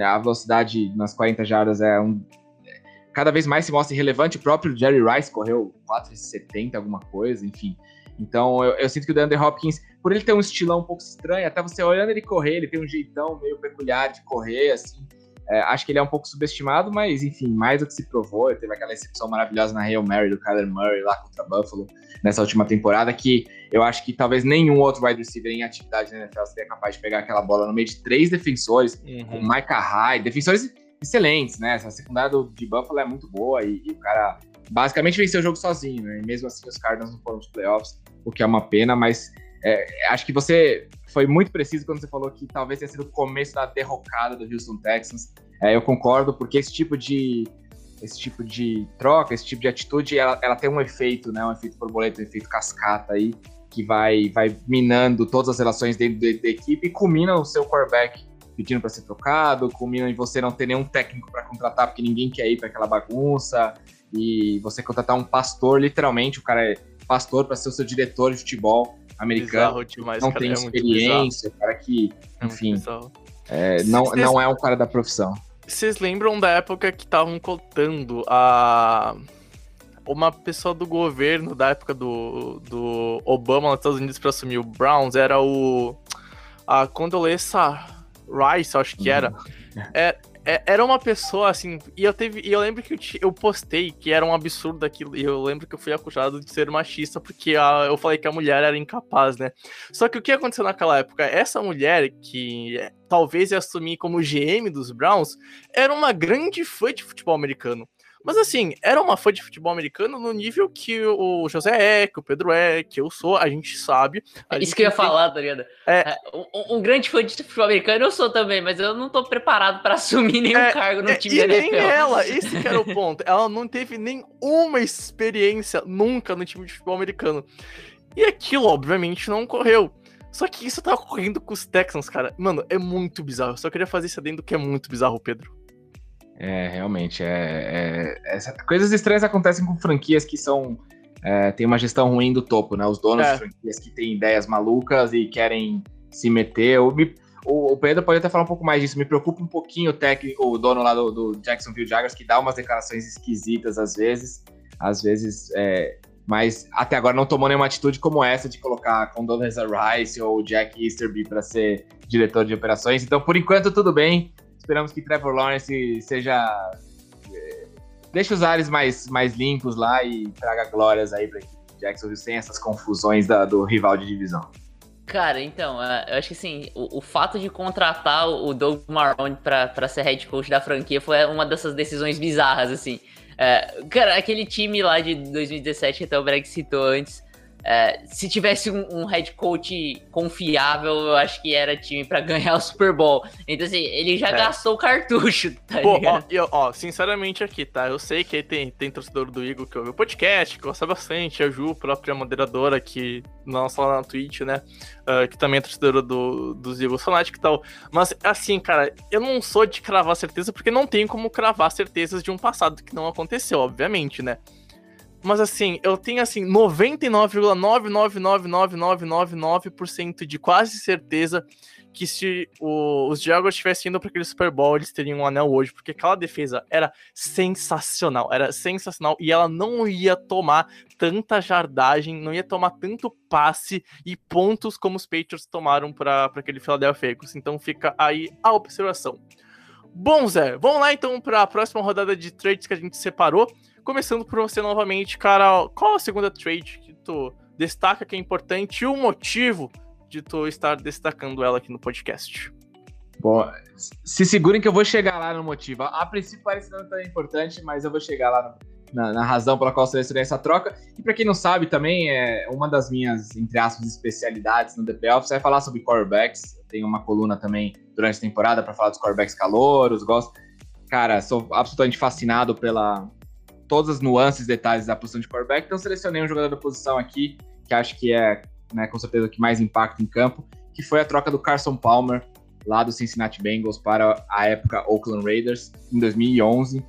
A velocidade nas 40 jardas é um. Cada vez mais se mostra irrelevante. O próprio Jerry Rice correu 4,70, alguma coisa, enfim. Então eu, eu, sinto que o DeAndre Hopkins, por ele ter um estilão um pouco estranho, até você olhando ele correr, ele tem um jeitão meio peculiar de correr, assim. É, acho que ele é um pouco subestimado, mas enfim, mais do que se provou. Ele teve aquela recepção maravilhosa na Hail Mary do Kyler Murray lá contra Buffalo nessa última temporada, que eu acho que talvez nenhum outro wide receiver em atividade na NFL seria capaz de pegar aquela bola no meio de três defensores, uhum. com Micah Hyde, defensores excelentes, né? Essa secundária do, de Buffalo é muito boa e, e, o cara basicamente venceu o jogo sozinho, né? E mesmo assim os Cardinals não foram os playoffs, o que é uma pena, mas é, acho que você foi muito preciso quando você falou que talvez tenha sido o começo da derrocada do Houston Texans. É, eu concordo, porque esse tipo de esse tipo de troca, esse tipo de atitude, ela, ela tem um efeito, né? Um efeito borboleta, um efeito cascata aí, que vai, vai minando todas as relações dentro da, da equipe e culmina o seu quarterback pedindo para ser trocado, culmina em você não ter nenhum técnico para contratar porque ninguém quer ir para aquela bagunça e você contratar um pastor, literalmente, o cara é pastor para ser o seu diretor de futebol americano, demais, não cara, tem é experiência, cara que, é enfim, é, não, não é um cara da profissão. Vocês lembram da época que estavam cotando a uma pessoa do governo da época do, do Obama nos Estados Unidos para assumir o Browns era o a Condoleezza Rice, acho que era. Uhum. É, é, era uma pessoa assim, e eu teve, e eu lembro que eu, eu, postei que era um absurdo aquilo, e eu lembro que eu fui acusado de ser machista porque a, eu falei que a mulher era incapaz, né? Só que o que aconteceu naquela época? Essa mulher que é, talvez ia assumir como GM dos Browns era uma grande fã de futebol americano. Mas assim, era uma fã de futebol americano no nível que o José é, que o Pedro é, que eu sou, a gente sabe. A Isso que eu ia tem... falar, tá ligado? É... é um, um, grande fã de futebol americano eu sou também, mas eu não tô preparado para assumir nenhum é, cargo no é, time da NFL. Nem ela, esse que era o ponto. Ela não teve nenhuma experiência nunca no time de futebol americano. E aquilo, obviamente, não ocorreu. Só que isso tá ocorrendo com os Texans, cara. Mano, é muito bizarro. Eu só queria fazer isso adendo que é muito bizarro, Pedro. É, realmente. É, é, essa, coisas estranhas acontecem com franquias que são. É, tem uma gestão ruim do topo, né? Os donos é. de franquias que têm ideias malucas e querem se meter. O, o, Pedro pode até falar um pouco mais disso. Me preocupa um pouquinho o técnico, o dono lá do, do Jacksonville Jaguars, que dá umas declarações esquisitas às vezes. Às vezes. É, mas até agora não tomou nenhuma atitude como essa de colocar Condoleezza Rice ou Jack Easterby para ser diretor de operações. Então, por enquanto, tudo bem. Esperamos que Trevor Lawrence seja. É, deixe os ares mais, mais limpos lá e traga glórias aí pra Jacksonville sem essas confusões da, do rival de divisão. Cara, então, é, eu acho que assim, o, o fato de contratar o Doug Marrone pra ser head coach da franquia foi uma dessas decisões bizarras, assim. É, cara, aquele time lá de 2017 que até o Breg citou antes, é, se tivesse um, um, head coach confiável, eu acho que era time para ganhar o Super Bowl. Então, assim, ele já é. gastou o cartucho, tá Pô, ó, eu, ó, sinceramente aqui, tá? Eu sei que tem, tem torcedor do Igor que ouve o podcast, que gosta bastante, a Ju, própria moderadora que nossa lá na Twitch, né? Uh, que também é torcedora do, dos Eagles Fanatic e tal. Mas, assim, cara, eu não sou de cravar certeza, porque não tem como cravar certezas de um passado que não aconteceu, obviamente, né? Mas assim, eu tenho assim 99,999999% de quase certeza que se o, os Jaguars tivessem indo para aquele Super Bowl, eles teriam um anel hoje, porque aquela defesa era sensacional, era sensacional e ela não ia tomar tanta jardagem, não ia tomar tanto passe e pontos como os Patriots tomaram para aquele Philadelphia Eagles. Então fica aí a observação. Bom, Zé, vamos lá então para a próxima rodada de trades que a gente separou. Começando por você novamente, cara, qual a segunda trade que tu destaca que é importante e o motivo de tu estar destacando ela aqui no podcast? Bom, se segurem que eu vou chegar lá no motivo. A princípio parece não tão importante, mas eu vou chegar lá na, na razão pela qual selecionei essa troca. E para quem não sabe também, é uma das minhas, entre aspas, especialidades no The Playoffs é falar sobre quarterbacks. Eu tenho uma coluna também durante a temporada para falar dos quarterbacks calouros, gosto. Cara, sou absolutamente fascinado pela todas as nuances, detalhes da posição de quarterback. Então selecionei um jogador da posição aqui que acho que é, né, com certeza o que mais impacta em campo, que foi a troca do Carson Palmer lá do Cincinnati Bengals para a época Oakland Raiders em 2011.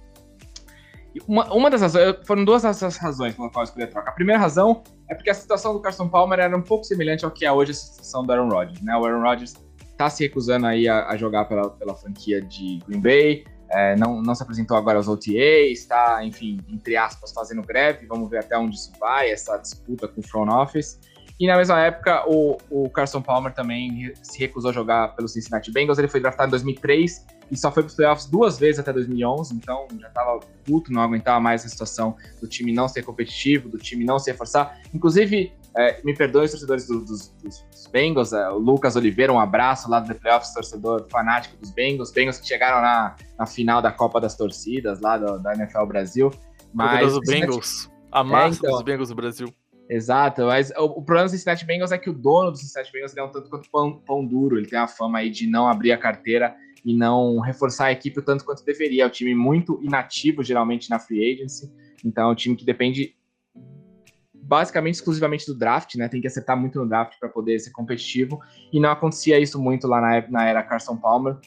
Uma, uma das razões, foram duas das razões pela qual eu escolhi a troca. A primeira razão é porque a situação do Carson Palmer era um pouco semelhante ao que é hoje a situação do Aaron Rodgers. Né? O Aaron Rodgers está se recusando aí a, a, jogar pela, pela franquia de Green Bay, é, não, não se apresentou agora aos OTAs, está, enfim, entre aspas, fazendo greve. Vamos ver até onde isso vai, essa disputa com o front office. E na mesma época, o, o Carson Palmer também se recusou a jogar pelo Cincinnati Bengals. Ele foi draftado em 2003 e só foi para os playoffs duas vezes até 2011. Então já estava puto, não aguentava mais a situação do time não ser competitivo, do time não se reforçar. Inclusive, é, me perdoem os torcedores do, dos, dos, Bengals, é, o Lucas Oliveira, um abraço lá do The Playoffs, torcedor fanático dos Bengals. Bengals que chegaram na, na final da Copa das Torcidas lá do, da NFL Brasil. Mas, o Bengals, a massa é, então, dos Bengals do Brasil. Exato, mas o, o, problema do Cincinnati Bengals é que o dono do Cincinnati Bengals é um tanto quanto pão, pão, duro, ele tem a fama aí de não abrir a carteira e não reforçar a equipe o tanto quanto deveria. É um time muito inativo, geralmente, na free agency, então é um time que depende basicamente exclusivamente do draft, né? Tem que acertar muito no draft para poder ser competitivo, e não acontecia isso muito lá na, na era Carson Palmer,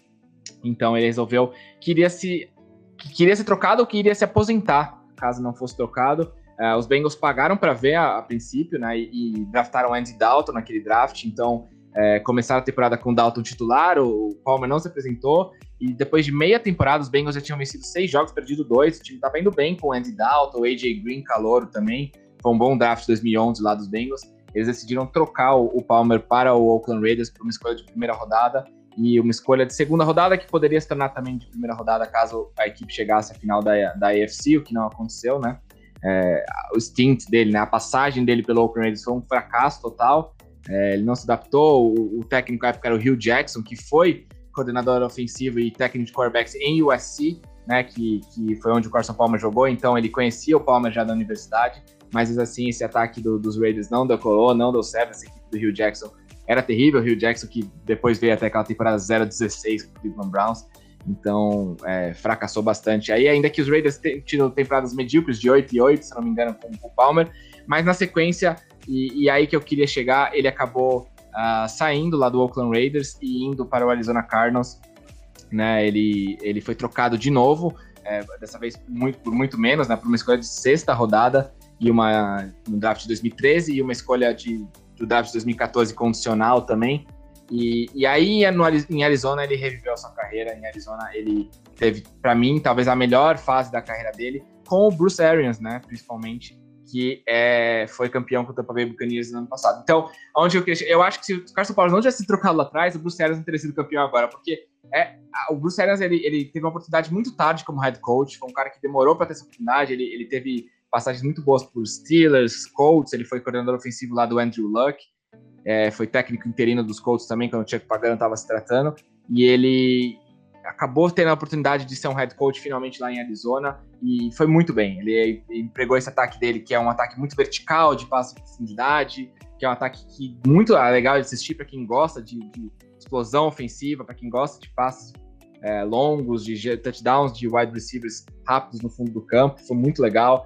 então ele resolveu que iria se, que queria ser trocado ou que iria se aposentar, caso não fosse trocado, Uh, os Bengals pagaram para ver a, a, princípio, né? E, e draftaram Andy Dalton naquele draft, então é, começaram a temporada com o Dalton titular, o Palmer não se apresentou, e depois de meia temporada, os Bengals já tinham vencido seis jogos, perdido dois, o time estava indo bem com o Andy Dalton, o AJ Green, calouro também, foi um bom draft 2011 lá dos Bengals, eles decidiram trocar o, Palmer para o Oakland Raiders por uma escolha de primeira rodada, e uma escolha de segunda rodada que poderia se tornar também de primeira rodada caso a equipe chegasse à final da, da AFC, o que não aconteceu, né? É, o stint dele, né, a passagem dele pelo Oakland Raiders foi um fracasso total. É, ele não se adaptou. O, o técnico na época era o Hugh Jackson, que foi coordenador ofensivo e técnico de quarterbacks em USC, né, que, que foi onde o Carson Palmer jogou. Então ele conhecia o Palmer já da universidade. Mas assim, esse ataque do, dos Raiders não decolou, não deu certo. Essa equipe do Hugh Jackson era terrível. O Hugh Jackson, que depois veio até aquela temporada 0-16 com o Cleveland Browns. Então, é, fracassou bastante. Aí, ainda que os Raiders tenham temporadas medíocres de 8 e 8, se não me engano, com, o Palmer, mas na sequência, e, e, aí que eu queria chegar, ele acabou uh, saindo lá do Oakland Raiders e indo para o Arizona Cardinals. Né, ele, ele foi trocado de novo, é, dessa vez muito, por muito menos, né, por uma escolha de sexta rodada e uma no draft de 2013 e uma escolha de, do draft de 2014 condicional também. E, e aí, no, em Arizona, ele reviveu a sua carreira. Em Arizona, ele teve, para mim, talvez a melhor fase da carreira dele, com o Bruce Arians, né? Principalmente, que é, foi campeão com o Tampa Bay Buccaneers no ano passado. Então, onde eu, eu acho que se o Carson Palmer não tivesse trocado lá atrás, o Bruce Arians não teria sido campeão agora, porque é, o Bruce Arians ele, ele teve uma oportunidade muito tarde como head coach, foi um cara que demorou para ter essa oportunidade, ele, ele teve passagens muito boas por Steelers, Colts, ele foi coordenador ofensivo lá do Andrew Luck, é, foi técnico interino dos Colts também, quando o Chuck Pagano estava se tratando, e ele acabou tendo a oportunidade de ser um head coach finalmente lá em Arizona, e foi muito bem. Ele, empregou esse ataque dele, que é um ataque muito vertical, de passe de profundidade, que é um ataque que muito legal de assistir para quem gosta de, de, explosão ofensiva, para quem gosta de passes é, longos, de touchdowns, de wide receivers rápidos no fundo do campo, foi muito legal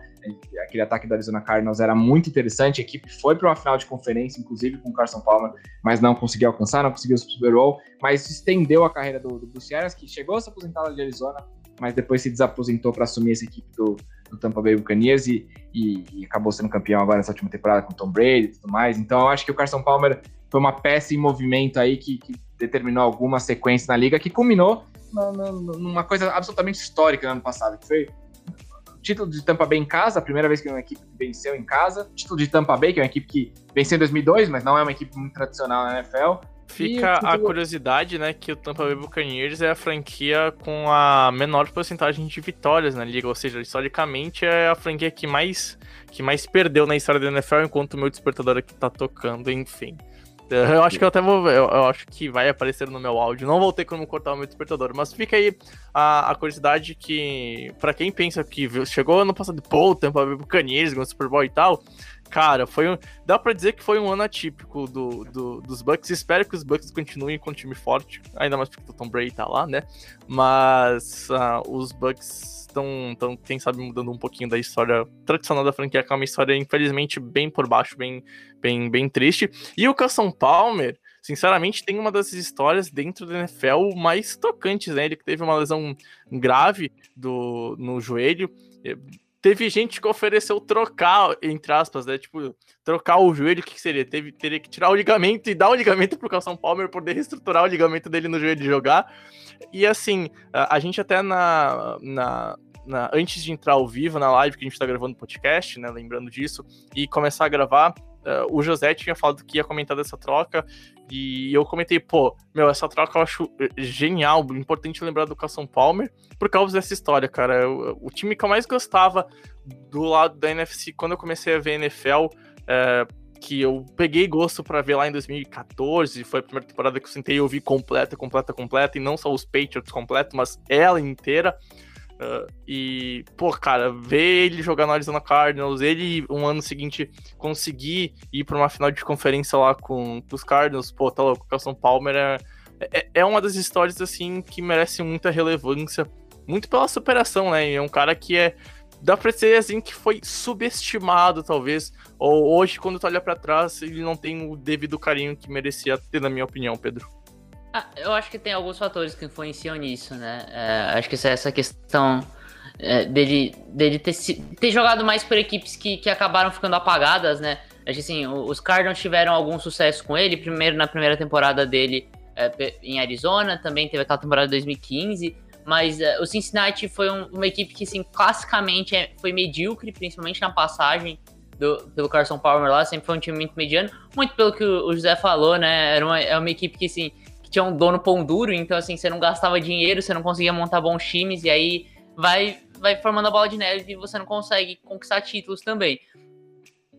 aquele ataque da Arizona Cardinals era muito interessante. A equipe foi para uma final de conferência, inclusive com o Carson Palmer, mas não conseguiu alcançar, não conseguiu o Super Bowl. Mas estendeu a carreira do, do Bruce Arians, que chegou a se aposentar de Arizona, mas depois se desaposentou para assumir essa equipe do, do Tampa Bay Buccaneers e, e, e, acabou sendo campeão agora nessa última temporada com Tom Brady e tudo mais. Então eu acho que o Carson Palmer foi uma peça em movimento aí que, que determinou alguma sequência na liga que culminou numa coisa absolutamente histórica no ano passado, que foi título de Tampa Bay em casa, a primeira vez que uma equipe venceu em casa. Título de Tampa Bay, que é uma equipe que venceu em 2002, mas não é uma equipe muito tradicional na NFL. Fica a curiosidade, né, que o Tampa Bay Buccaneers é a franquia com a menor porcentagem de vitórias na liga, ou seja, historicamente é a franquia que mais que mais perdeu na história da NFL, enquanto o meu despertador aqui tá tocando, enfim. Eu acho que eu até vou. Eu, eu, acho que vai aparecer no meu áudio. Não vou ter como cortar o meu despertador. Mas fica aí a, a curiosidade que, para quem pensa que chegou ano passado, pô, Tampa Bay Buccaneers, ganhou Super Bowl e tal. Cara, foi um, dá para dizer que foi um ano atípico do, do, dos Bucks. Espero que os Bucks continuem com um time forte, ainda mais porque o Tom Brady tá lá, né? Mas uh, os Bucks estão, tão, quem sabe, mudando um pouquinho da história tradicional da franquia, que é uma história, infelizmente, bem por baixo, bem, bem, bem triste. E o Casson Palmer, sinceramente, tem uma das histórias dentro da NFL mais tocantes, né? Ele teve uma lesão grave do, no joelho. Teve gente que ofereceu trocar, entre aspas, né? Tipo, trocar o joelho, o que, que seria? Teve, teria que tirar o ligamento e dar o ligamento pro Casson Palmer poder reestruturar o ligamento dele no joelho e jogar. E assim, a, a gente até na, na, na, antes de entrar ao vivo na live que a gente tá gravando o podcast, né? Lembrando disso, e começar a gravar, uh, o José tinha falado que ia comentar dessa troca. E eu comentei, pô, meu, essa troca eu acho eh, genial, importante lembrar do Casson Palmer, por causa dessa história, cara. Eu, o time que eu mais gostava do lado da NFC quando eu comecei a ver NFL, é, que eu peguei gosto para ver lá em 2014, foi a primeira temporada que eu sentei e ouvi completa, completa, completa, e não só os Patriots completo, mas ela inteira. Uh, e, pô, cara, ver ele jogar no Arizona Cardinals, ele um ano seguinte conseguir ir para uma final de conferência lá com, com os Cardinals, pô, tá louco, o Carson Palmer é, é, é, uma das histórias, assim, que merece muita relevância, muito pela superação, né? É um cara que é. Dá pra dizer assim que foi subestimado, talvez. Ou hoje, quando tu olha para trás, ele não tem o devido carinho que merecia ter, na minha opinião, Pedro. Ah, eu acho que tem alguns fatores que influenciam nisso, né? É, acho que essa questão é, dele, dele ter, ter jogado mais por equipes que, que acabaram ficando apagadas, né? Acho que assim, os Cardinals tiveram algum sucesso com ele, primeiro na primeira temporada dele é, em Arizona, também teve aquela temporada de 2015, mas é, o Cincinnati foi um, uma equipe que, assim, classicamente é, foi medíocre, principalmente na passagem do, pelo Carson Palmer lá, sempre foi um time muito mediano, muito pelo que o, José falou, né? Era uma, é uma equipe que, assim, tinha um dono pão duro, então assim, você não gastava dinheiro, você não conseguia montar bons times, e aí vai, vai formando a bola de neve e você não consegue conquistar títulos também.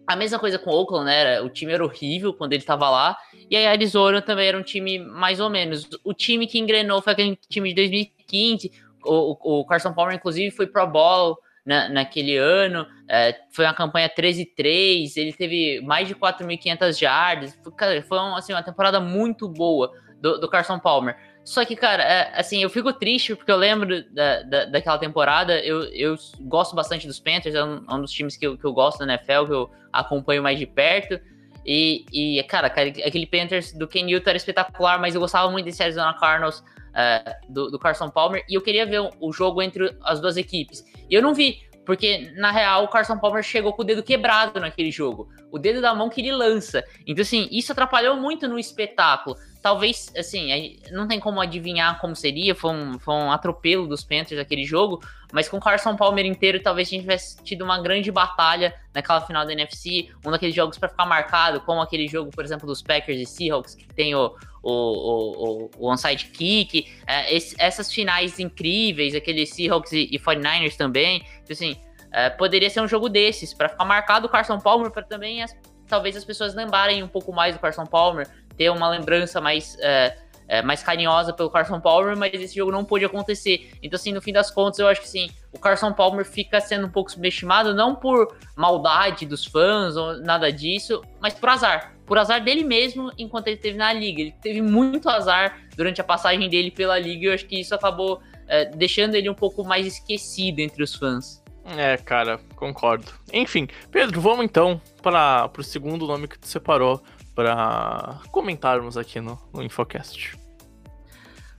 A mesma coisa com o Oakland, né? O time era horrível quando ele estava lá. E aí Arizona também era um time mais ou menos. O time que engrenou foi aquele time de 2015. O, o Carson Palmer, inclusive, foi pro Bowl na, naquele ano. É, foi uma campanha 13-3. Ele teve mais de 4.500 yards. Foi, foi assim, uma temporada muito boa do, do Carson Palmer. Só que, cara, é, assim, eu fico triste porque eu lembro da, da, daquela temporada. Eu, eu gosto bastante dos Panthers, é um, é um dos times que eu, que eu gosto da NFL, que eu acompanho mais de perto. E, e cara, aquele Panthers do Ken Newton era espetacular, mas eu gostava muito desse Arizona Cardinals uh, do, do Carson Palmer. E eu queria ver o, jogo entre as duas equipes. E eu não vi. Porque, na real, o Carson Palmer chegou com o dedo quebrado naquele jogo. O dedo da mão que ele lança. Então, assim, isso atrapalhou muito no espetáculo. Talvez, assim, não tem como adivinhar como seria. Foi um, foi um atropelo dos Panthers aquele jogo. Mas com o Carson Palmer inteiro, talvez a gente tivesse tido uma grande batalha naquela final da NFC. Um daqueles jogos para ficar marcado, como aquele jogo, por exemplo, dos Packers e Seahawks, que tem o, o, o, o onside kick, é, esse, essas finais incríveis, aquele Seahawks e, e 49ers também. Então, assim, é, poderia ser um jogo desses, para ficar marcado o Carson Palmer, para também as, talvez as pessoas lembrarem um pouco mais do Carson Palmer, ter uma lembrança mais. É, é, mais carinhosa pelo Carson Palmer, mas esse jogo não pôde acontecer. Então, assim, no fim das contas, eu acho que sim, o Carson Palmer fica sendo um pouco subestimado, não por maldade dos fãs ou nada disso, mas por azar por azar dele mesmo enquanto ele esteve na liga. Ele teve muito azar durante a passagem dele pela liga e eu acho que isso acabou é, deixando ele um pouco mais esquecido entre os fãs. É, cara, concordo. Enfim, Pedro, vamos então para o segundo nome que tu separou para comentarmos aqui no, no Infocast.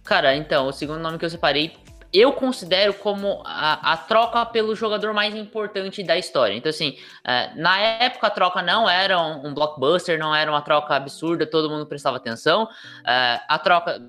Cara, então, o segundo nome que eu separei eu considero como a, a, troca pelo jogador mais importante da história. Então, assim, é, na época a troca não era um, um, blockbuster, não era uma troca absurda, todo mundo prestava atenção. É, a troca,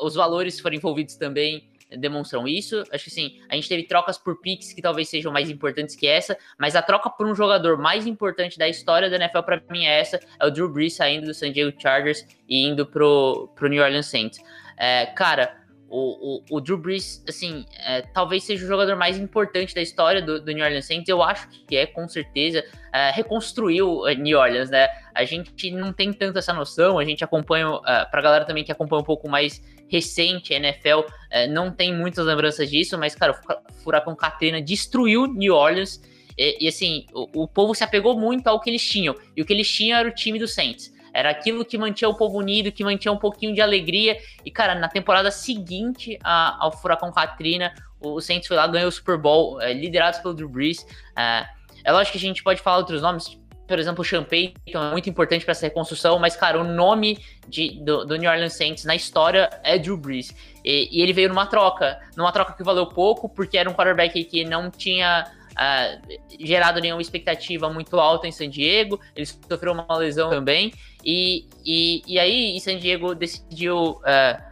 os valores foram envolvidos também demonstram isso. Acho que sim, a gente teve trocas por picks que talvez sejam mais importantes que essa, mas a troca por um jogador mais importante da história da NFL para mim é essa, é o Drew Brees saindo do San Diego Chargers e indo pro, pro New Orleans Saints. É, cara, o, o, o, Drew Brees, assim, é, talvez seja o jogador mais importante da história do, do, New Orleans Saints. Eu acho que é, com certeza. É, reconstruiu New Orleans, né? A gente não tem tanto essa noção. A gente acompanha, uh, pra galera também que acompanha um pouco mais recente, NFL é, não tem muitas lembranças disso, mas, cara, o Furacão Katrina destruiu New Orleans. E, e assim, o, o povo se apegou muito ao que eles tinham. E o que eles tinham era o time do Saints. Era aquilo que mantinha o povo unido, que mantinha um pouquinho de alegria. E, cara, na temporada seguinte a, ao Furacão Katrina, o Saints foi lá, ganhou o Super Bowl, é, liderados pelo Drew Brees. É, é lógico que a gente pode falar outros nomes, por exemplo, o Sean Payton é muito importante para essa reconstrução, mas, cara, o nome de, do, do, New Orleans Saints na história é Drew Brees. E, e, ele veio numa troca, numa troca que valeu pouco, porque era um quarterback que não tinha uh, gerado nenhuma expectativa muito alta em San Diego, ele sofreu uma lesão também, e, e, e aí San Diego decidiu uh,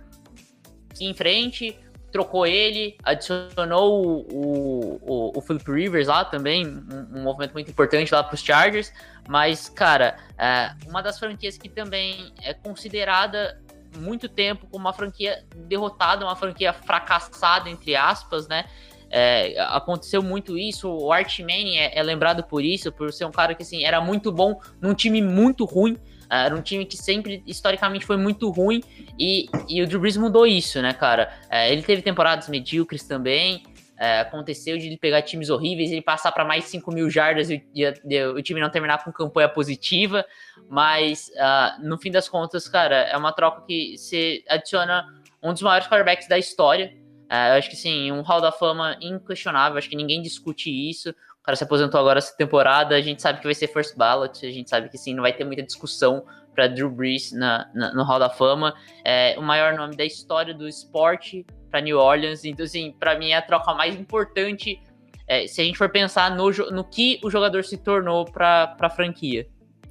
ir em frente, trocou ele, adicionou o, o, o Philip Rivers lá também, um, um movimento muito importante lá para os Chargers, mas, cara, uh, uma das franquias que também é considerada muito tempo como uma franquia derrotada, uma franquia fracassada, entre aspas, né? É, aconteceu muito isso. O Art Manning é, é, lembrado por isso, por ser um cara que assim, era muito bom num time muito ruim. Era um time que sempre, historicamente, foi muito ruim. E, e o Drew Brees mudou isso, né, cara? É, ele teve temporadas medíocres também. É, aconteceu de ele pegar times horríveis, ele passar para mais 5 mil jardas e, e, e, o time não terminar com campanha positiva. Mas, uh, no fim das contas, cara, é uma troca que se adiciona um dos maiores quarterbacks da história é, eu acho que sim, um Hall da Fama inquestionável, acho que ninguém discute isso. Cara se aposentou agora essa temporada, a gente sabe que vai ser first ballot, a gente sabe que sim, não vai ter muita discussão para Drew Brees na, na, no Hall da Fama. É o maior nome da história do esporte para New Orleans, então assim, para mim é a troca mais importante é, se a gente for pensar no, no que o jogador se tornou para a franquia.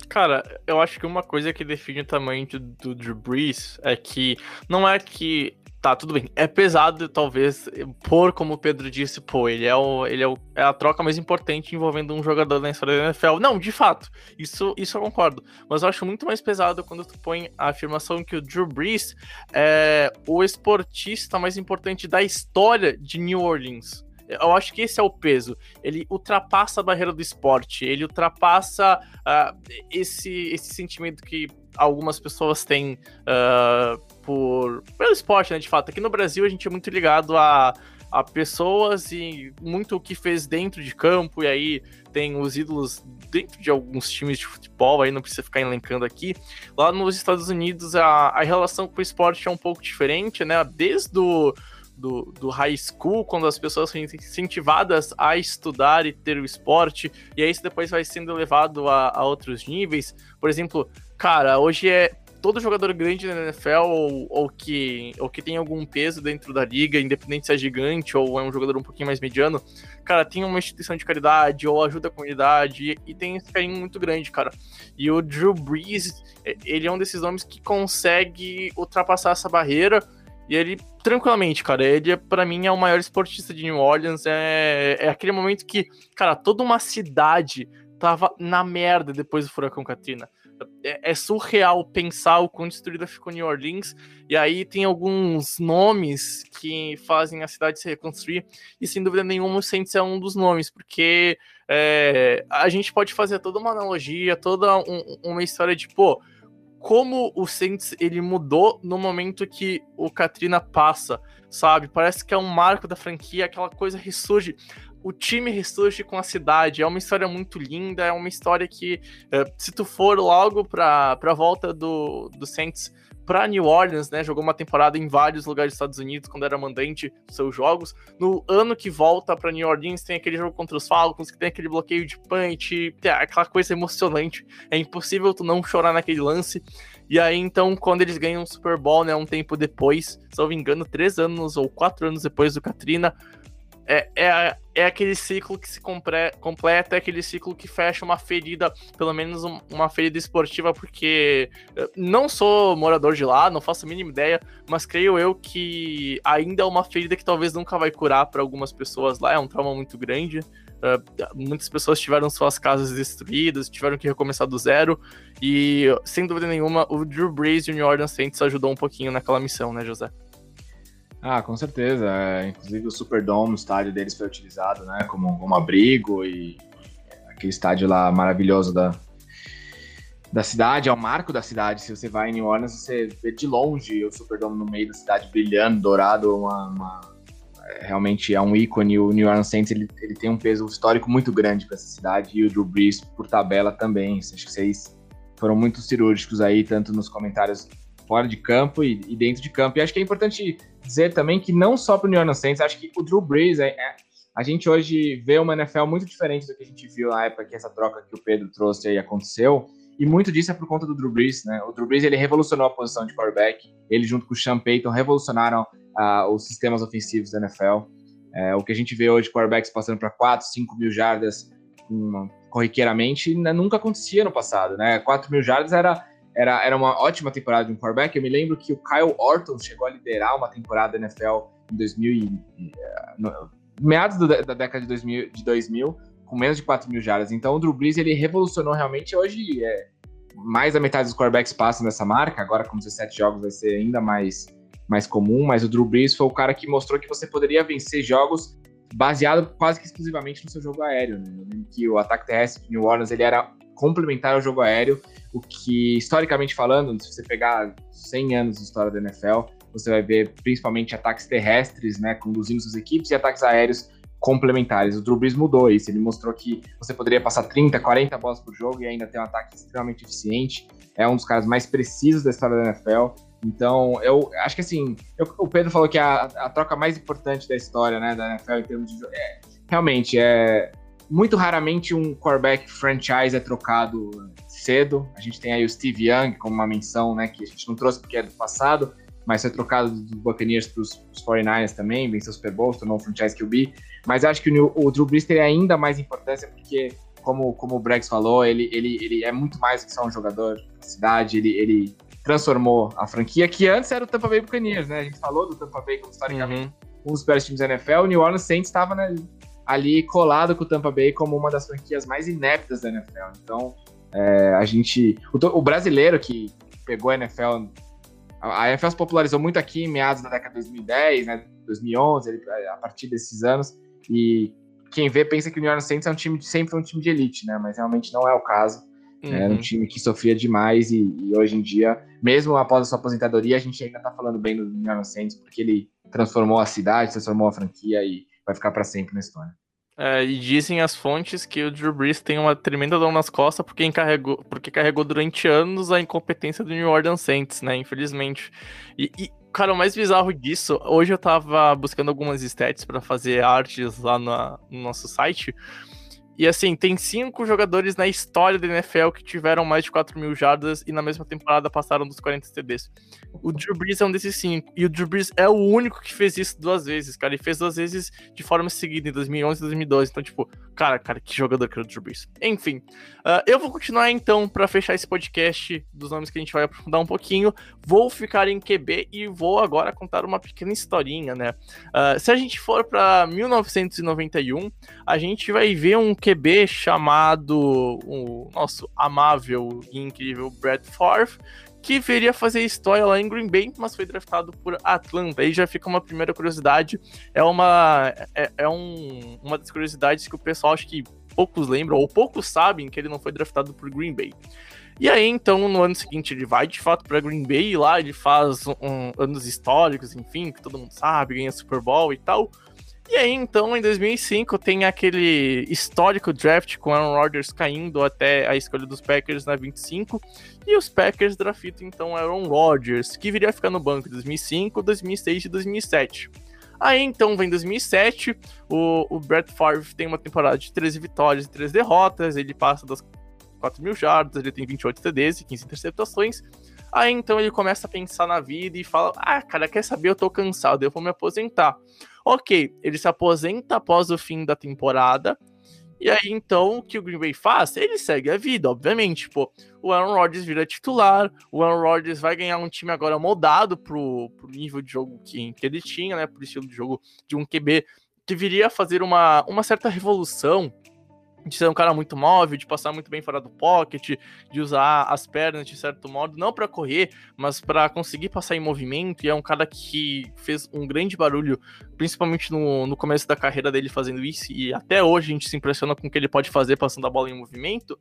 Cara, eu acho que uma coisa que define o tamanho do Drew Brees é que não é que Tá, tudo bem. É pesado, talvez, por, como o Pedro disse, pô, ele é, o, ele é, o, é a troca mais importante envolvendo um jogador na história da NFL. Não, de fato, isso, isso eu concordo. Mas eu acho muito mais pesado quando tu põe a afirmação que o Drew Brees é o esportista mais importante da história de New Orleans. Eu acho que esse é o peso. Ele ultrapassa a barreira do esporte, ele ultrapassa uh, esse, esse sentimento que algumas pessoas têm uh, por pelo esporte, né? De fato, aqui no Brasil a gente é muito ligado a, a pessoas e muito o que fez dentro de campo, e aí tem os ídolos dentro de alguns times de futebol, aí não precisa ficar elencando aqui. Lá nos Estados Unidos a, a relação com o esporte é um pouco diferente, né? Desde o do, do high school, quando as pessoas são incentivadas a estudar e ter o esporte, e aí isso depois vai sendo levado a, a outros níveis. Por exemplo, cara, hoje é todo jogador grande na NFL ou, ou, que, ou que tem algum peso dentro da liga, independente se é gigante ou é um jogador um pouquinho mais mediano, cara, tem uma instituição de caridade ou ajuda a comunidade e, e tem esse carinho muito grande, cara. E o Drew Brees, ele é um desses nomes que consegue ultrapassar essa barreira e ele, tranquilamente, cara, ele para mim é o maior esportista de New Orleans. É, é aquele momento que, cara, toda uma cidade tava na merda depois do furacão Katrina é, é, surreal pensar o quão destruída ficou New Orleans. E aí tem alguns nomes que fazem a cidade se reconstruir. E sem dúvida nenhuma o Saints é um dos nomes, porque é, a gente pode fazer toda uma analogia, toda um, uma história de, pô, como o Saints ele mudou no momento que o Katrina passa, sabe? Parece que é um marco da franquia, aquela coisa ressurge o time ressurge com a cidade. É uma história muito linda, é uma história que, uh, se tu for logo pra, pra volta do, do Saints para New Orleans, né? Jogou uma temporada em vários lugares dos Estados Unidos quando era mandante dos seus jogos. No ano que volta para New Orleans, tem aquele jogo contra os Falcons, que tem aquele bloqueio de punch, aquela coisa emocionante. É impossível tu não chorar naquele lance. E aí, então, quando eles ganham o Super Bowl, né? Um tempo depois, se não me engano, três anos ou quatro anos depois do Katrina, é, é, é aquele ciclo que se compre, completa, é aquele ciclo que fecha uma ferida, pelo menos um, uma ferida esportiva, porque não sou morador de lá, não faço a mínima ideia, mas creio eu que ainda é uma ferida que talvez nunca vai curar para algumas pessoas lá, é um trauma muito grande. Uh, muitas pessoas tiveram suas casas destruídas, tiveram que recomeçar do zero, e sem dúvida nenhuma, o Drew Brees e o New Orleans Saints ajudou um pouquinho naquela missão, né, José? Ah, com certeza. É, inclusive o Superdome, o estádio deles foi utilizado, né, como, como abrigo e aquele estádio lá maravilhoso da, da cidade, é o marco da cidade. Se você vai em New Orleans, você vê de longe o Superdome no meio da cidade brilhando, dourado, uma, uma é, realmente é um ícone. O New Orleans Saints ele, ele tem um peso histórico muito grande para essa cidade e o Drew Brees por tabela também. Acho que vocês foram muito cirúrgicos aí, tanto nos comentários fora de campo e, e, dentro de campo. E acho que é importante dizer também que não só para o New Orleans Saints, acho que o Drew Brees, é, é, a gente hoje vê uma NFL muito diferente do que a gente viu na época que essa troca que o Pedro trouxe aí aconteceu. E muito disso é por conta do Drew Brees, né? O Drew Brees, ele revolucionou a posição de quarterback. Ele, junto com o Sean Payton, revolucionaram uh, os sistemas ofensivos da NFL. É, o que a gente vê hoje, quarterbacks passando para 4, 5 mil jardas uma, corriqueiramente, né, nunca acontecia no passado, né? 4 mil jardas era era, era uma ótima temporada de um quarterback. Eu me lembro que o Kyle Orton chegou a liderar uma temporada da NFL em 2000 e, eh, no, meados do, da década de 2000, de 2000, com menos de 4 mil jardas. Então o Drew Brees ele revolucionou realmente. Hoje é, mais da metade dos quarterbacks passam nessa marca. Agora com 17 jogos vai ser ainda mais, mais comum. Mas o Drew Brees foi o cara que mostrou que você poderia vencer jogos baseado quase que exclusivamente no seu jogo aéreo. Né? Que o ataque terrestre de New Orleans ele era complementar ao jogo aéreo, o que, historicamente falando, se você pegar 100 anos de história da NFL, você vai ver principalmente ataques terrestres, né, conduzindo suas equipes, e ataques aéreos complementares. O Drew Brees mudou isso, ele mostrou que você poderia passar 30, 40 bolas por jogo e ainda ter um ataque extremamente eficiente. É um dos caras mais precisos da história da NFL. Então, eu acho que assim, eu, o Pedro falou que a, a, troca mais importante da história, né, da NFL em termos de é, realmente é muito raramente um quarterback franchise é trocado cedo. A gente tem aí o Steve Young como uma menção, né, que a gente não trouxe porque é do passado, mas foi trocado dos Buccaneers para os 49ers também, venceu o Super Bowl, tornou um franchise QB. Mas acho que o, o Drew Brees tem ainda mais importância porque, como, como o Brex falou, ele, ele, ele é muito mais do que só um jogador da cidade, ele, ele transformou a franquia, que antes era o Tampa Bay Buccaneers, né? A gente falou do Tampa Bay como historicamente uhum. um dos piores times da NFL, o New Orleans Saints estava né, ali colado com o Tampa Bay como uma das franquias mais ineptas da NFL. Então, é, a gente. O, o, brasileiro que pegou a NFL. A, a NFL se popularizou muito aqui em meados da década de 2010, né? 2011, ele, a partir desses anos. E quem vê pensa que o New Orleans Saints é um time sempre foi um time de elite, né? Mas realmente não é o caso. Uhum. Era um time que sofria demais e, e, hoje em dia, mesmo após a sua aposentadoria, a gente ainda tá falando bem do New Orleans Saints porque ele transformou a cidade, transformou a franquia e vai ficar para sempre na história. É, e dizem as fontes que o Drew Brees tem uma tremenda dor nas costas porque, encarregou, porque carregou durante anos a incompetência do New Orleans Saints, né? Infelizmente. E, e cara, o mais bizarro disso, hoje eu tava buscando algumas stats para fazer artes lá no, no nosso site. E assim, tem cinco jogadores na história da NFL que tiveram mais de 4 mil jardas e na mesma temporada passaram dos 40 TDs. O Drew Brees é um desses cinco. E o Drew Brees é o único que fez isso duas vezes, cara. Ele fez duas vezes de forma seguida, em 2011 e 2012. Então, tipo, cara, cara, que jogador que era o Drew Brees. Enfim, uh, eu vou continuar então para fechar esse podcast dos nomes que a gente vai aprofundar um pouquinho. Vou ficar em QB e vou agora contar uma pequena historinha, né? Uh, se a gente for para 1991, a gente vai ver um QB chamado o nosso amável e incrível Brett Favre, que viria fazer história lá em Green Bay, mas foi draftado por Atlanta. Aí já fica uma primeira curiosidade. É uma, é, é um, uma das curiosidades que o pessoal acho que poucos lembram, ou poucos sabem que ele não foi draftado por Green Bay. E aí, então, no ano seguinte, ele vai de fato para Green Bay e lá ele faz um, anos históricos, enfim, que todo mundo sabe, ganha Super Bowl e tal. E aí, então, em 2005, tem aquele histórico draft com Aaron Rodgers caindo até a escolha dos Packers na 25. E os Packers draftam, então, Aaron Rodgers, que viria a ficar no banco em 2005, 2006 e 2007. Aí, então, vem 2007, o, o Brett Favre tem uma temporada de 13 vitórias e 3 derrotas, ele passa das 4 mil jardas, ele tem 28 TDs e 15 interceptações. Aí, então, ele começa a pensar na vida e fala, ah, cara, quer saber, eu tô cansado, eu vou me aposentar. Ok, ele se aposenta após o fim da temporada. E aí, então, o que o Green Bay faz? Ele segue a vida, obviamente. Pô, o Aaron Rodgers vira titular, o Aaron Rodgers vai ganhar um time agora moldado pro, pro nível de jogo que, que ele tinha, né? Pro estilo de jogo de um QB que viria a fazer uma, uma certa revolução de ser um cara muito móvel, de passar muito bem fora do pocket, de usar as pernas de certo modo, não para correr, mas para conseguir passar em movimento. E é um cara que fez um grande barulho, principalmente no, no começo da carreira dele fazendo isso, e até hoje a gente se impressiona com o que ele pode fazer passando a bola em movimento.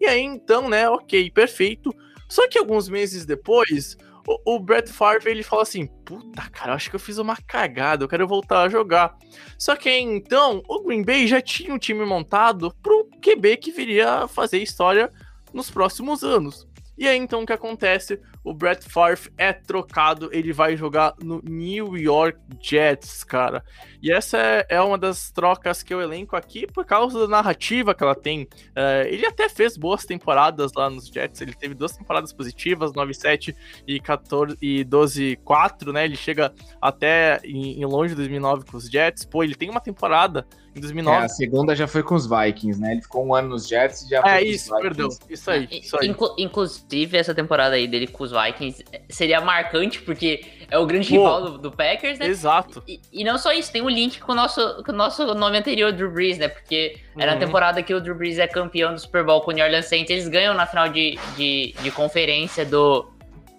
E aí então, né, ok, perfeito. Só que alguns meses depois, o, o Brett Favre ele fala assim: Puta, cara, acho que eu fiz uma cagada, eu quero voltar a jogar. Só que então o Green Bay já tinha um time montado pro QB que viria fazer história nos próximos anos. E aí então o que acontece? O Brett Favre é trocado, ele vai jogar no New York Jets, cara. E essa é, é uma das trocas que eu elenco aqui por causa da narrativa que ela tem. É, ele até fez boas temporadas lá nos Jets, ele teve duas temporadas positivas, 9-7 e 14 e 12-4, né? Ele chega até em, em longe de 2009 com os Jets. Pô, ele tem uma temporada em 2009. É, a segunda já foi com os Vikings, né? Ele ficou um ano nos Jets e já É isso, perdão. Isso aí, isso aí. Inclu inclusive, essa temporada aí dele com os Vikings seria marcante, porque é o grande Pô, rival do, do, Packers, né? Exato. E, e, não só isso, tem um link com o nosso, com o nosso nome anterior, Drew Brees, né? Porque uhum. é na temporada que o Drew Brees é campeão do Super Bowl com o New Orleans Saints, eles ganham na final de, de, de conferência do,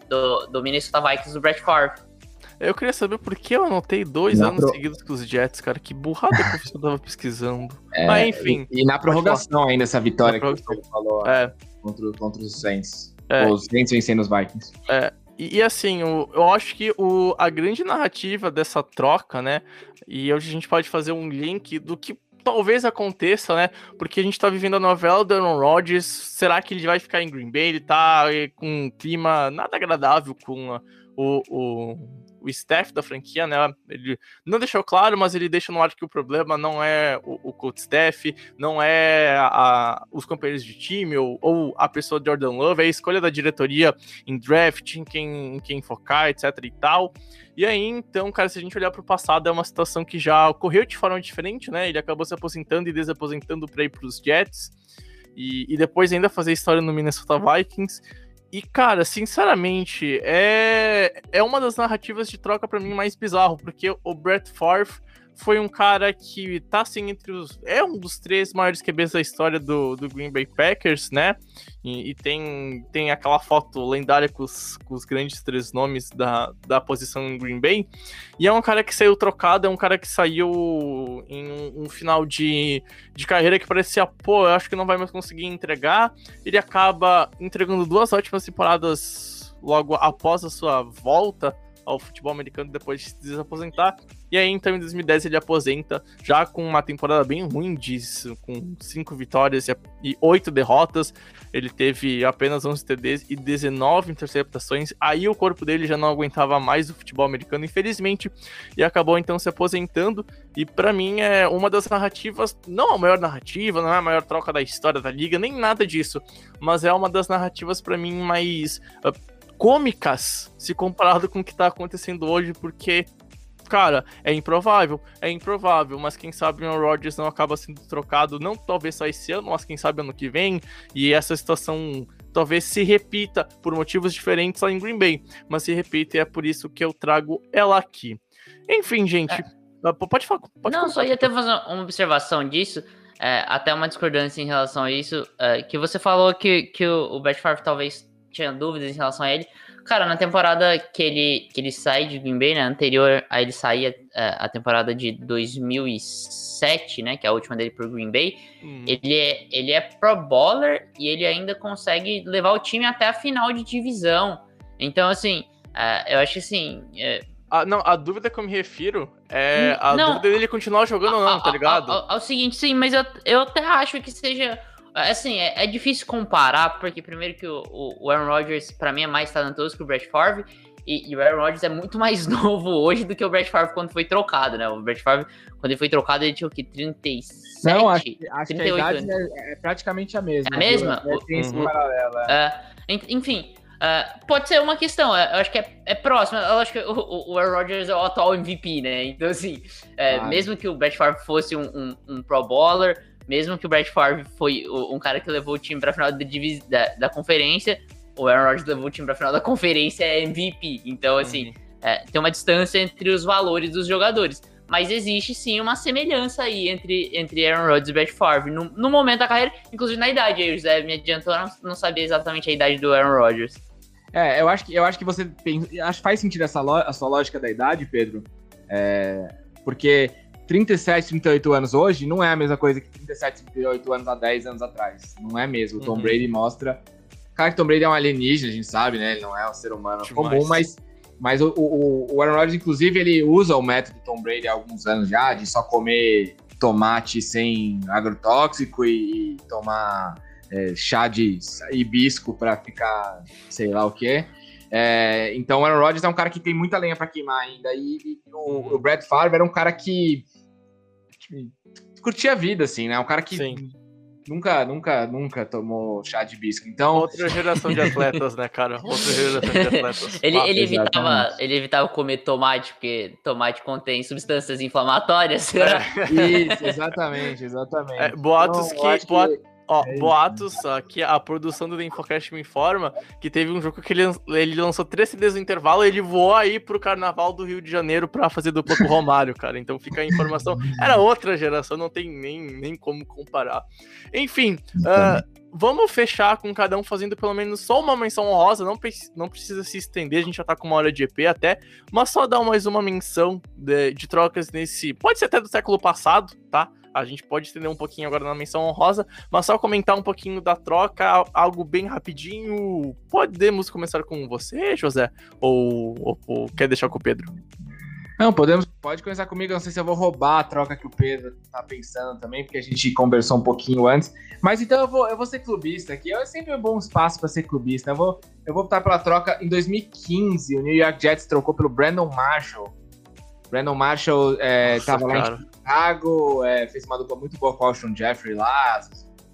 do, do Minnesota Vikings do Brett Favre. Eu queria saber por que eu anotei dois na anos pro... seguidos com os Jets, cara. Que burrada que eu tava pesquisando. É, Mas enfim. E, e na prorrogação ainda, essa vitória que você falou é. contra, contra os Saints. É. Os Saints vencendo os Vikings. É. E, e assim, o, eu acho que o, a grande narrativa dessa troca, né? E hoje a gente pode fazer um link do que talvez aconteça, né? Porque a gente tá vivendo a novela do Aaron Rodgers. Será que ele vai ficar em Green Bay? Ele tá eh, com um clima nada agradável com o, o o staff da franquia, né? Ele não deixou claro, mas ele deixa no ar que o problema não é o, o coach staff, não é a, os companheiros de time ou, ou, a pessoa de Jordan Love, é a escolha da diretoria em draft, em quem, em quem focar, etc e tal. E aí, então, cara, se a gente olhar para o passado, é uma situação que já ocorreu de forma diferente, né? Ele acabou se aposentando e desaposentando para ir para os Jets. E, e, depois ainda fazer história no Minnesota Vikings. E, cara, sinceramente, é, é uma das narrativas de troca para mim mais bizarro, porque o Brett Favre foi um cara que tá assim entre os. É um dos três maiores QBs da história do, do Green Bay Packers, né? E, e tem, tem aquela foto lendária com os, com os, grandes três nomes da, da posição em Green Bay. E é um cara que saiu trocado, é um cara que saiu em um, um final de, de carreira que parecia, pô, eu acho que não vai mais conseguir entregar. Ele acaba entregando duas ótimas temporadas logo após a sua volta ao futebol americano depois de se desaposentar. E aí, então, em 2010 ele aposenta, já com uma temporada bem ruim, disso, com cinco vitórias e oito derrotas. Ele teve apenas 11 TDs e 19 interceptações. Aí o corpo dele já não aguentava mais o futebol americano, infelizmente, e acabou então se aposentando. E para mim é uma das narrativas, não a maior narrativa, não é a maior troca da história da liga, nem nada disso, mas é uma das narrativas para mim mais uh, cômicas se comparado com o que tá acontecendo hoje, porque cara, é improvável, é improvável, mas quem sabe o Rodgers não acaba sendo trocado, não talvez só esse ano, mas quem sabe ano que vem, e essa situação talvez se repita por motivos diferentes lá em Green Bay, mas se repita e é por isso que eu trago ela aqui. Enfim, gente, é. Pode falar. Pode não, só ia até fazer uma observação disso, é, até uma discordância em relação a isso, é, que você falou que, que o, o Brett Favre talvez tinha dúvidas em relação a ele. Cara, na temporada que ele, que ele sai de Green Bay, né, anterior a ele sair a, é, a temporada de 2007, né, que é a última dele pro Green Bay, hum. ele, é, ele é pro bowler e ele ainda consegue levar o time até a final de divisão. Então, assim, uh, eu acho que assim... É... Ah, não, a dúvida que eu me refiro é a não, dúvida dele continuar jogando ou não, tá ligado? É o seguinte, sim, mas eu, eu até acho que seja Assim, é, é, difícil comparar, porque primeiro que o, o Aaron Rodgers, para mim, é mais talentoso que o Brett Favre, e, e, o Aaron Rodgers é muito mais novo hoje do que o Brett Favre quando foi trocado, né? O Brett Favre, quando ele foi trocado, ele tinha o que? 37? Não, acho, acho 38 que a idade é, é, praticamente a mesma. É a mesma? É, tem esse uhum. paralelo, é. é enfim, Uh, pode ser uma questão, eu acho que é, é próximo. Eu acho que o, o Aaron Rodgers é o atual MVP, né? Então, assim, é, mesmo que o Brett Favre fosse um, um, um, Pro Bowler, mesmo que o Brett Favre foi um cara que levou o time para a final da, da, conferência, o Aaron Rodgers levou o time para a final da conferência é MVP. Então, assim, uhum. é, tem uma distância entre os valores dos jogadores. Mas existe sim uma semelhança aí entre, entre Aaron Rodgers e Brett Favre no, no momento da carreira, inclusive na idade. Aí o José me adiantou não, não sabia exatamente a idade do Aaron Rodgers. É, eu acho que, eu acho que você tem. Acho faz sentido essa a sua lógica da idade, Pedro. É, porque 37, 38 anos hoje não é a mesma coisa que 37, 38 anos há 10 anos atrás. Não é mesmo. O Tom uhum. Brady mostra. Claro que Tom Brady é um alienígena, a gente sabe, né? Ele não é um ser humano Demais. comum, mas mas o, o, o Aaron Rodgers, inclusive, ele usa o método Tom Brady há alguns anos já, de só comer tomate sem agrotóxico e, e tomar é, chá de hibisco para ficar sei lá o que. É, então o Aaron Rodgers é um cara que tem muita lenha para queimar ainda. E, e o, o Brad Favre era um cara que, que, curtia a vida, assim, né? Um cara que Sim nunca, nunca, nunca tomou chá de bisco. Então. Outra geração de atletas, né, cara? Outra geração de atletas. ele, ele, evitava, ele evitava comer tomate, porque tomate contém substâncias inflamatórias. É. Isso, exatamente, exatamente. É, boatos então, que. Ó, é boatos, que a produção do Infocast me informa que teve um jogo que ele, ele lançou três CDs no intervalo e ele voou aí pro Carnaval do Rio de Janeiro pra fazer dupla com o Romário, cara. Então fica a informação. Era outra geração, não tem nem, nem como comparar. Enfim, uh, vamos fechar com cada um fazendo pelo menos só uma menção honrosa. Não, não precisa se estender, a gente já tá com uma hora de EP até, mas só dar mais uma menção de, de trocas nesse. Pode ser até do século passado, tá? A gente pode estender um pouquinho agora na menção honrosa, mas só comentar um pouquinho da troca, algo bem rapidinho. Podemos começar com você, José? Ou, ou, ou quer deixar com o Pedro? Não, podemos, pode começar comigo. não sei se eu vou roubar a troca que o Pedro tá pensando também, porque a gente conversou um pouquinho antes. Mas então eu vou, eu vou ser clubista aqui. É sempre um bom espaço para ser clubista. Eu vou, eu vou optar pela troca. Em 2015, o New York Jets trocou pelo Brandon Marshall. Brandon Marshall é, Nossa, tava cara. lá em Chicago, é, fez uma dupla muito boa com o Alshon Jeffrey lá,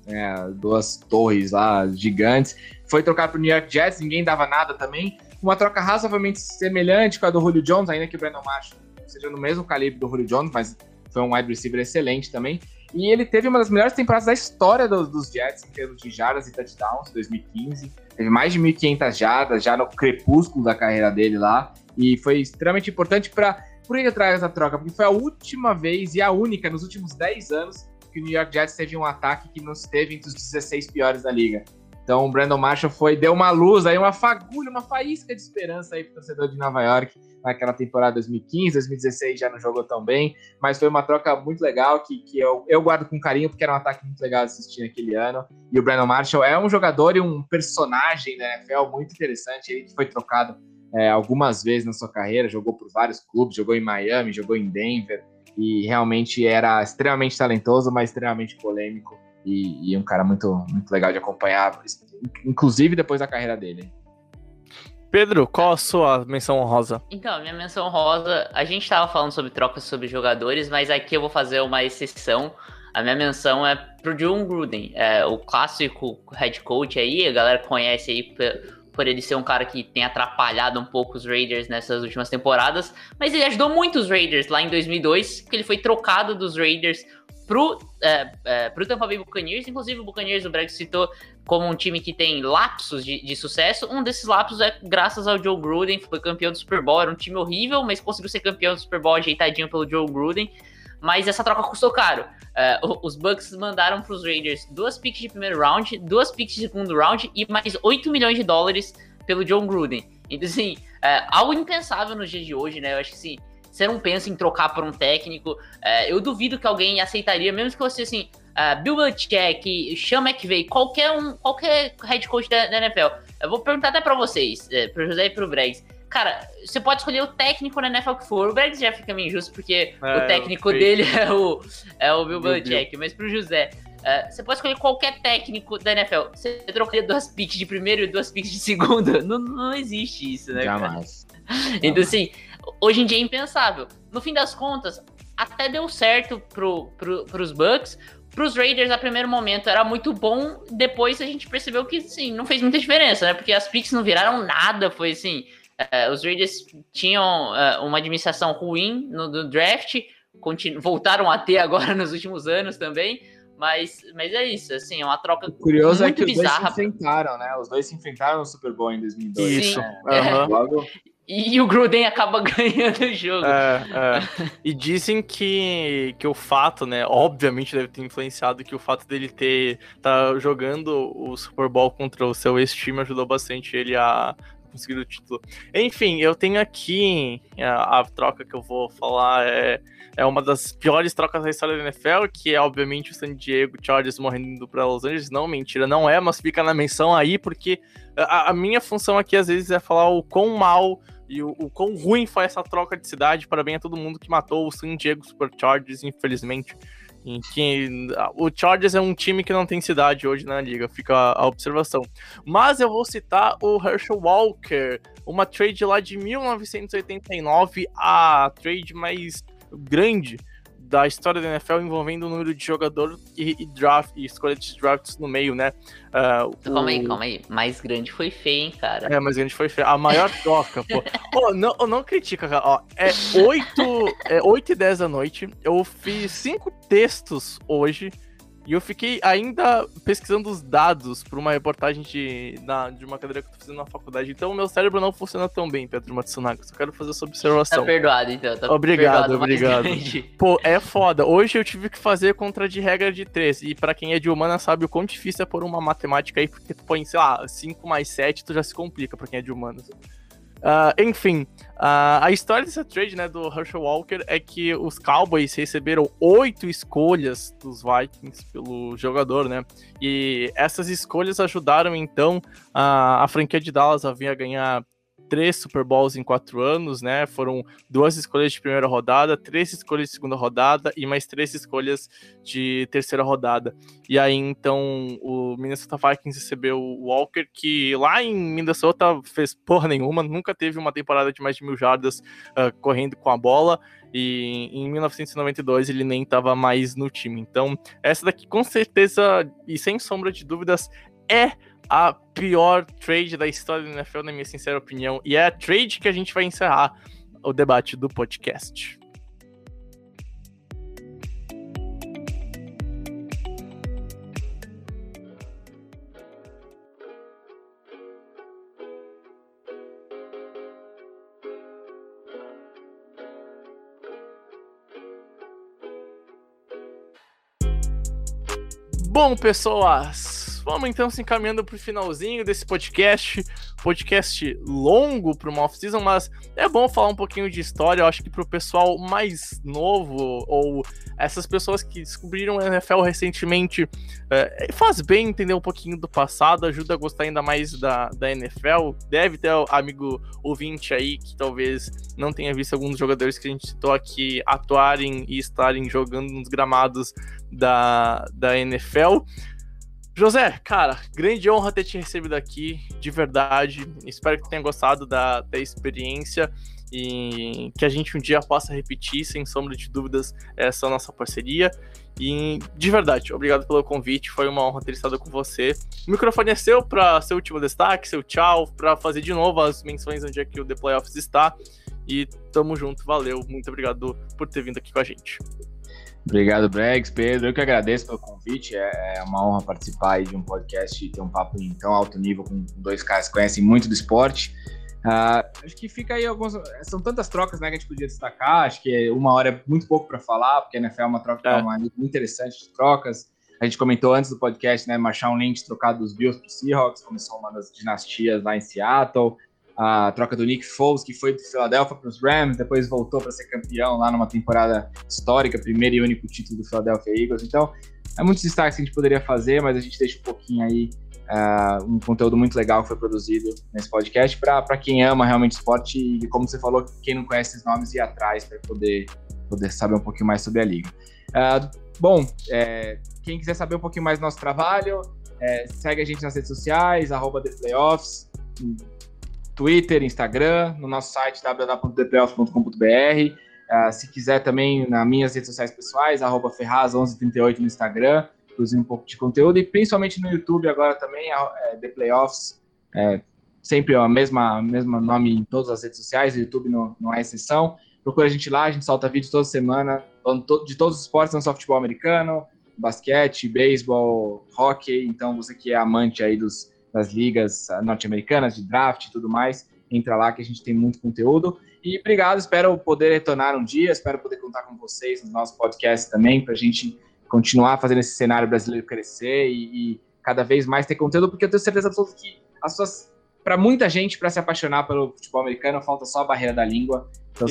é, duas torres lá gigantes. Foi trocar pro New York Jets, ninguém dava nada também. Uma troca razoavelmente semelhante com a do Julio Jones, ainda que o Brandon Marshall seja no mesmo calibre do Julio Jones, mas foi um wide receiver excelente também. E ele teve uma das melhores temporadas da história dos, dos Jets em termos de jardas e touchdowns, 2015. Teve mais de 1.500 jardas já no crepúsculo da carreira dele lá. E foi extremamente importante para por que atrás da troca? Porque foi a última vez e a única nos últimos 10 anos que o New York Jets teve um ataque que não esteve entre os 16 piores da liga. Então o Brandon Marshall foi, deu uma luz aí, uma fagulha, uma faísca de esperança aí pro torcedor de Nova York naquela temporada 2015, 2016 já não jogou tão bem, mas foi uma troca muito legal que, que eu, eu guardo com carinho porque era um ataque muito legal assistir naquele ano. E o Brandon Marshall é um jogador e um personagem da NFL muito interessante, ele que foi trocado é, algumas vezes na sua carreira, jogou por vários clubes, jogou em Miami, jogou em Denver, e realmente era extremamente talentoso, mas extremamente polêmico, e, e um cara muito, muito legal de acompanhar, inclusive depois da carreira dele. Pedro, qual a sua menção honrosa? Então, minha menção honrosa, a gente estava falando sobre trocas sobre jogadores, mas aqui eu vou fazer uma exceção. A minha menção é pro John Gruden, é, o clássico head coach aí, a galera conhece aí por ele ser um cara que tem atrapalhado um pouco os Raiders nessas últimas temporadas, mas ele ajudou muito os Raiders lá em 2002, porque ele foi trocado dos Raiders pro, é, é, pro Tampa Bay Buccaneers, inclusive o Buccaneers, o Breg citou como um time que tem lapsos de, de, sucesso, um desses lapsos é graças ao Joe Gruden, foi campeão do Super Bowl, era um time horrível, mas conseguiu ser campeão do Super Bowl ajeitadinho pelo Joe Gruden, mas essa troca custou caro. Uh, os Bucks mandaram para os Raiders duas picks de primeiro round, duas picks de segundo round e mais 8 milhões de dólares pelo John Gruden. Então, assim, uh, algo impensável nos dias de hoje, né? Eu acho que assim, você não pensa em trocar por um técnico. Uh, eu duvido que alguém aceitaria, mesmo que você, assim, Bill Belichick, Sean McVay, qualquer um, qualquer head coach da, da NFL. Eu vou perguntar até para vocês, uh, para José e para o Bregs Cara, você pode escolher o técnico na NFL que for. O Brad já fica meio injusto, porque é, o técnico dele é o, é o Bill Belichick. Mas pro José, uh, você pode escolher qualquer técnico da NFL. Você trocaria duas picks de primeiro e duas picks de segundo? Não, não existe isso, né, Jamais. Cara? Então, assim, hoje em dia é impensável. No fim das contas, até deu certo pro, pro, pros Bucks, pros Raiders, a primeiro momento, era muito bom. Depois a gente percebeu que, sim, não fez muita diferença, né? Porque as picks não viraram nada. Foi assim: uh, os Raiders tinham uh, uma administração ruim no, no draft, voltaram a ter agora nos últimos anos também. Mas, mas é isso, assim, é uma troca o curioso muito é que bizarra. Os dois se enfrentaram, né? Os dois se enfrentaram no Super Bowl em 2002. Isso. Né? Uhum. Logo, E o Gruden acaba ganhando o jogo. É, é. E dizem que, que o fato, né? Obviamente deve ter influenciado que o fato dele ter tá jogando o Super Bowl contra o seu ex-time ajudou bastante ele a conseguir o título. Enfim, eu tenho aqui a, a troca que eu vou falar é, é uma das piores trocas da história da NFL, que é obviamente o San Diego Chargers morrendo para Los Angeles. Não, mentira, não é, mas fica na menção aí porque a, a minha função aqui às vezes é falar o quão mal e o, o quão ruim foi essa troca de cidade. Parabéns a todo mundo que matou o San Diego Superchargers, infelizmente. O Chargers é um time que não tem cidade hoje na liga, fica a observação. Mas eu vou citar o Herschel Walker, uma trade lá de 1989, a trade mais grande da história da NFL envolvendo o número de jogador e, e draft e escolha de drafts no meio, né? Uh, Calma o- aí, calma aí. Mais grande foi feio, hein, cara. É, mas a gente foi feio. A maior troca, pô. Pô, não, não critica, cara. Ó, é 8, é 8 e 10 da noite. Eu fiz cinco textos hoje. E eu fiquei ainda pesquisando os dados para uma reportagem de, na, de uma cadeira que eu tô fazendo na faculdade. Então o meu cérebro não funciona tão bem, Pedro Matsunaga. Só quero fazer essa Tá observação. perdoado, então. Tá Obrigado, obrigado. Pô, é foda. Hoje eu tive que fazer contra de regra de 3. E pra quem é de humana sabe o quão difícil é pôr uma matemática aí, porque tu põe, sei lá, 5 mais 7, tu já se complica pra quem é de humanas. Ah, enfim, ah, a história dessa trade, né, do Herschel Walker é que os Cowboys receberam oito escolhas dos Vikings pelo jogador, né? E essas escolhas ajudaram, então, a franquia de Dallas a vir a ganhar três Super Bowls em quatro anos, né? Foram duas escolhas de primeira rodada, três escolhas de segunda rodada e mais três escolhas de terceira rodada. E aí, então, o Minnesota Vikings recebeu o Walker, que lá em Minnesota fez porra nenhuma, nunca teve uma temporada de mais de mil jardas ah, correndo com a bola. E em 1992 ele nem estava mais no time. Então, essa daqui com certeza e sem sombra de dúvidas é a pior trade da história da NFL, na minha sincera opinião. E é a trade que a gente vai encerrar o debate do podcast. Bom, pessoas, vamos então se encaminhando para o finalzinho desse podcast. Podcast longo para uma off-season, mas é bom falar um pouquinho de história. Eu acho que para o pessoal mais novo ou essas pessoas que descobriram a NFL recentemente, é, faz bem entender um pouquinho do passado, ajuda a gostar ainda mais da, da NFL. Deve ter amigo ouvinte aí que talvez não tenha visto alguns jogadores que a gente citou aqui atuarem e estarem jogando nos gramados da, da NFL. José, cara, grande honra ter te recebido aqui, de verdade. Espero que tenha gostado da, da experiência e que a gente um dia possa repetir, sem sombra de dúvidas, essa nossa parceria. E de verdade, obrigado pelo convite, foi uma honra ter estado com você. O microfone é seu para seu último destaque, seu tchau, para fazer de novo as menções onde é que o The Playoffs está. E tamo junto, valeu, muito obrigado por ter vindo aqui com a gente. Obrigado, Bregs. Pedro, eu que agradeço pelo convite. É é uma honra participar de um podcast e ter um papo em tão alto nível com dois caras que conhecem muito do esporte. Ah, acho que fica aí algumas. São tantas trocas né, que a gente podia destacar. Acho que uma hora é muito pouco para falar, porque a NFL é uma troca É. uma liga muito interessante de trocas. A gente comentou antes do podcast, né? Marshawn Lynch trocado dos Bills para Seahawks, começou uma das dinastias lá em Seattle. A troca do Nick Foles, que foi do Philadelphia para os Rams, depois voltou para ser campeão lá numa temporada histórica, primeiro e único título do Philadelphia Eagles. Então, é muitos destaques que a gente poderia fazer, mas a gente deixa um pouquinho aí ah, um conteúdo muito legal que foi produzido nesse podcast para quem ama realmente esporte e, como você falou, quem não conhece esses nomes ir atrás para poder, poder saber um pouquinho mais sobre a liga. Ah, bom, é, quem quiser saber um pouquinho mais do nosso trabalho, é, segue a gente nas redes sociais, arroba The Playoffs, Twitter, Instagram, no nosso site www.theplayoffs.com.br. Uh, se quiser também nas minhas redes sociais pessoais, arroba Ferraz1138 no Instagram, produzir um pouco de conteúdo, e principalmente no YouTube agora também, é, The Playoffs, é, sempre o mesmo nome em todas as redes sociais, o YouTube não, não é exceção. Procura a gente lá, a gente solta vídeos toda semana de todos os esportes, não só futebol americano, basquete, beisebol, hockey. Então, você que é amante aí dos, das ligas norte-americanas, de draft e tudo mais, entra lá que a gente tem muito conteúdo. E obrigado, espero poder retornar um dia, espero poder contar com vocês no nosso podcast também, para a gente continuar fazendo esse cenário brasileiro crescer e, e, cada vez mais ter conteúdo, porque eu tenho certeza absoluta que as suas para muita gente, para se apaixonar pelo futebol americano, falta só a barreira da língua. Então,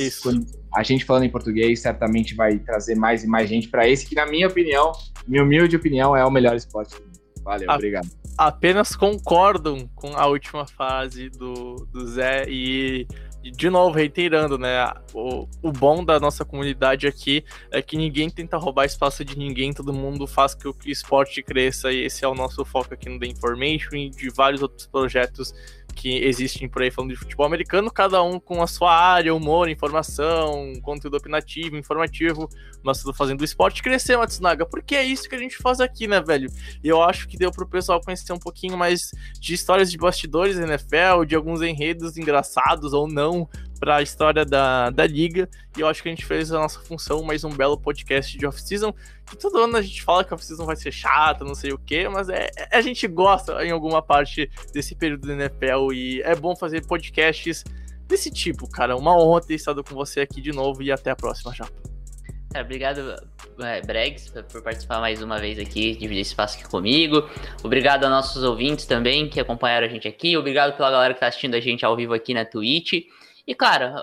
a gente falando em português certamente vai trazer mais e mais gente para esse, que, na minha opinião, minha humilde opinião, é o melhor esporte do mundo. Valeu, a obrigado. Apenas concordam com a última fase do, do Zé e de novo, reiterando, né? O, o bom da nossa comunidade aqui é que ninguém tenta roubar espaço de ninguém, todo mundo faz que o esporte cresça, e esse é o nosso foco aqui no The Information e de vários outros projetos que existem por aí falando de futebol americano, cada um com a sua área, humor, informação, conteúdo opinativo, informativo, mas tudo fazendo o esporte crescer, Matsunaga, porque é isso que a gente faz aqui, né, velho? E eu acho que deu pro pessoal conhecer um pouquinho mais de histórias de bastidores da NFL, de alguns enredos engraçados ou não, para a história da, da liga. E eu acho que a gente fez a nossa função, mais um belo podcast de off-season. Que todo ano a gente fala que a off-season vai ser chata, não sei o que, mas é, é, a gente gosta em alguma parte desse período do NFL e é bom fazer podcasts desse tipo, cara. Uma honra ter estado com você aqui de novo e até a próxima, Japa. É, obrigado, é, Bregs, por participar mais uma vez aqui, dividir espaço aqui comigo. Obrigado aos nossos ouvintes também que acompanharam a gente aqui. Obrigado pela galera que está assistindo a gente ao vivo aqui na Twitch. E, cara,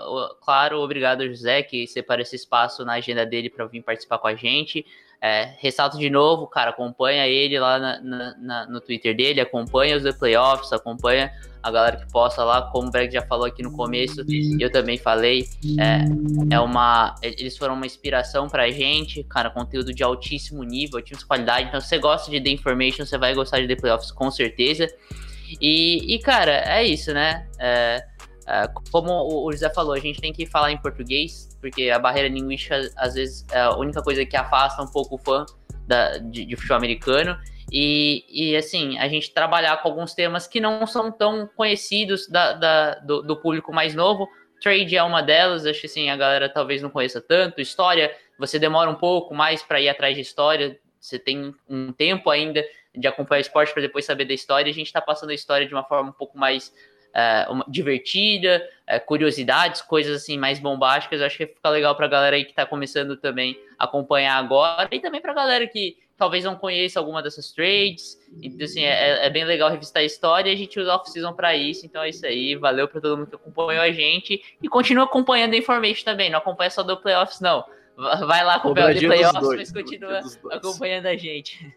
claro, obrigado, José, que separa esse espaço na agenda dele para vir participar com a gente. É, ressalto de novo, cara, acompanha ele lá na, na, na, no Twitter dele, acompanha os The Playoffs, acompanha a galera que posta lá, como o Breg já falou aqui no começo, eu também falei, é, é uma, eles foram uma inspiração pra gente, cara, conteúdo de altíssimo nível, altíssima qualidade, então se você gosta de The Information, você vai gostar de The Playoffs com certeza, e, e cara, é isso, né, é, como o José falou, a gente tem que falar em português, porque a barreira linguística, às vezes, é a única coisa que afasta um pouco o fã da, de, de futebol americano. E, e, assim, a gente trabalhar com alguns temas que não são tão conhecidos da, da do, do, público mais novo. Trade é uma delas, acho que assim, a galera talvez não conheça tanto. História, você demora um pouco mais para ir atrás de história, você tem um tempo ainda de acompanhar esporte para depois saber da história. A gente está passando a história de uma forma um pouco mais é, uma, divertida, é, curiosidades, coisas assim mais bombásticas. Acho que fica legal para a galera aí que está começando também a acompanhar agora e também para a galera que talvez não conheça alguma dessas trades. Então, assim, é, é bem legal revistar a história e a gente usa off-season para isso. Então é isso aí. Valeu para todo mundo que acompanhou a gente e continua acompanhando a Information também. Não acompanha só do Playoffs, não. Vai lá com o de Playoffs, mas continua acompanhando a gente.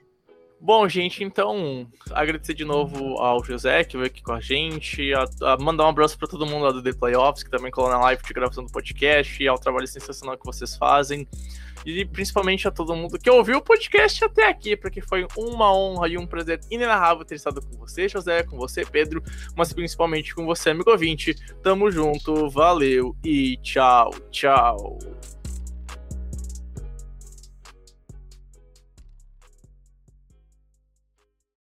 Bom, gente, então agradecer de novo ao José que veio aqui com a gente, a, a mandar um abraço para todo mundo lá do The Playoffs, que também colou na live de gravação do podcast, e ao trabalho sensacional que vocês fazem, e principalmente a todo mundo que ouviu o podcast até aqui, porque foi uma honra e um prazer inenarrável ter estado com você, José, com você, Pedro, mas principalmente com você, amigo ouvinte. Tamo junto, valeu e tchau, tchau.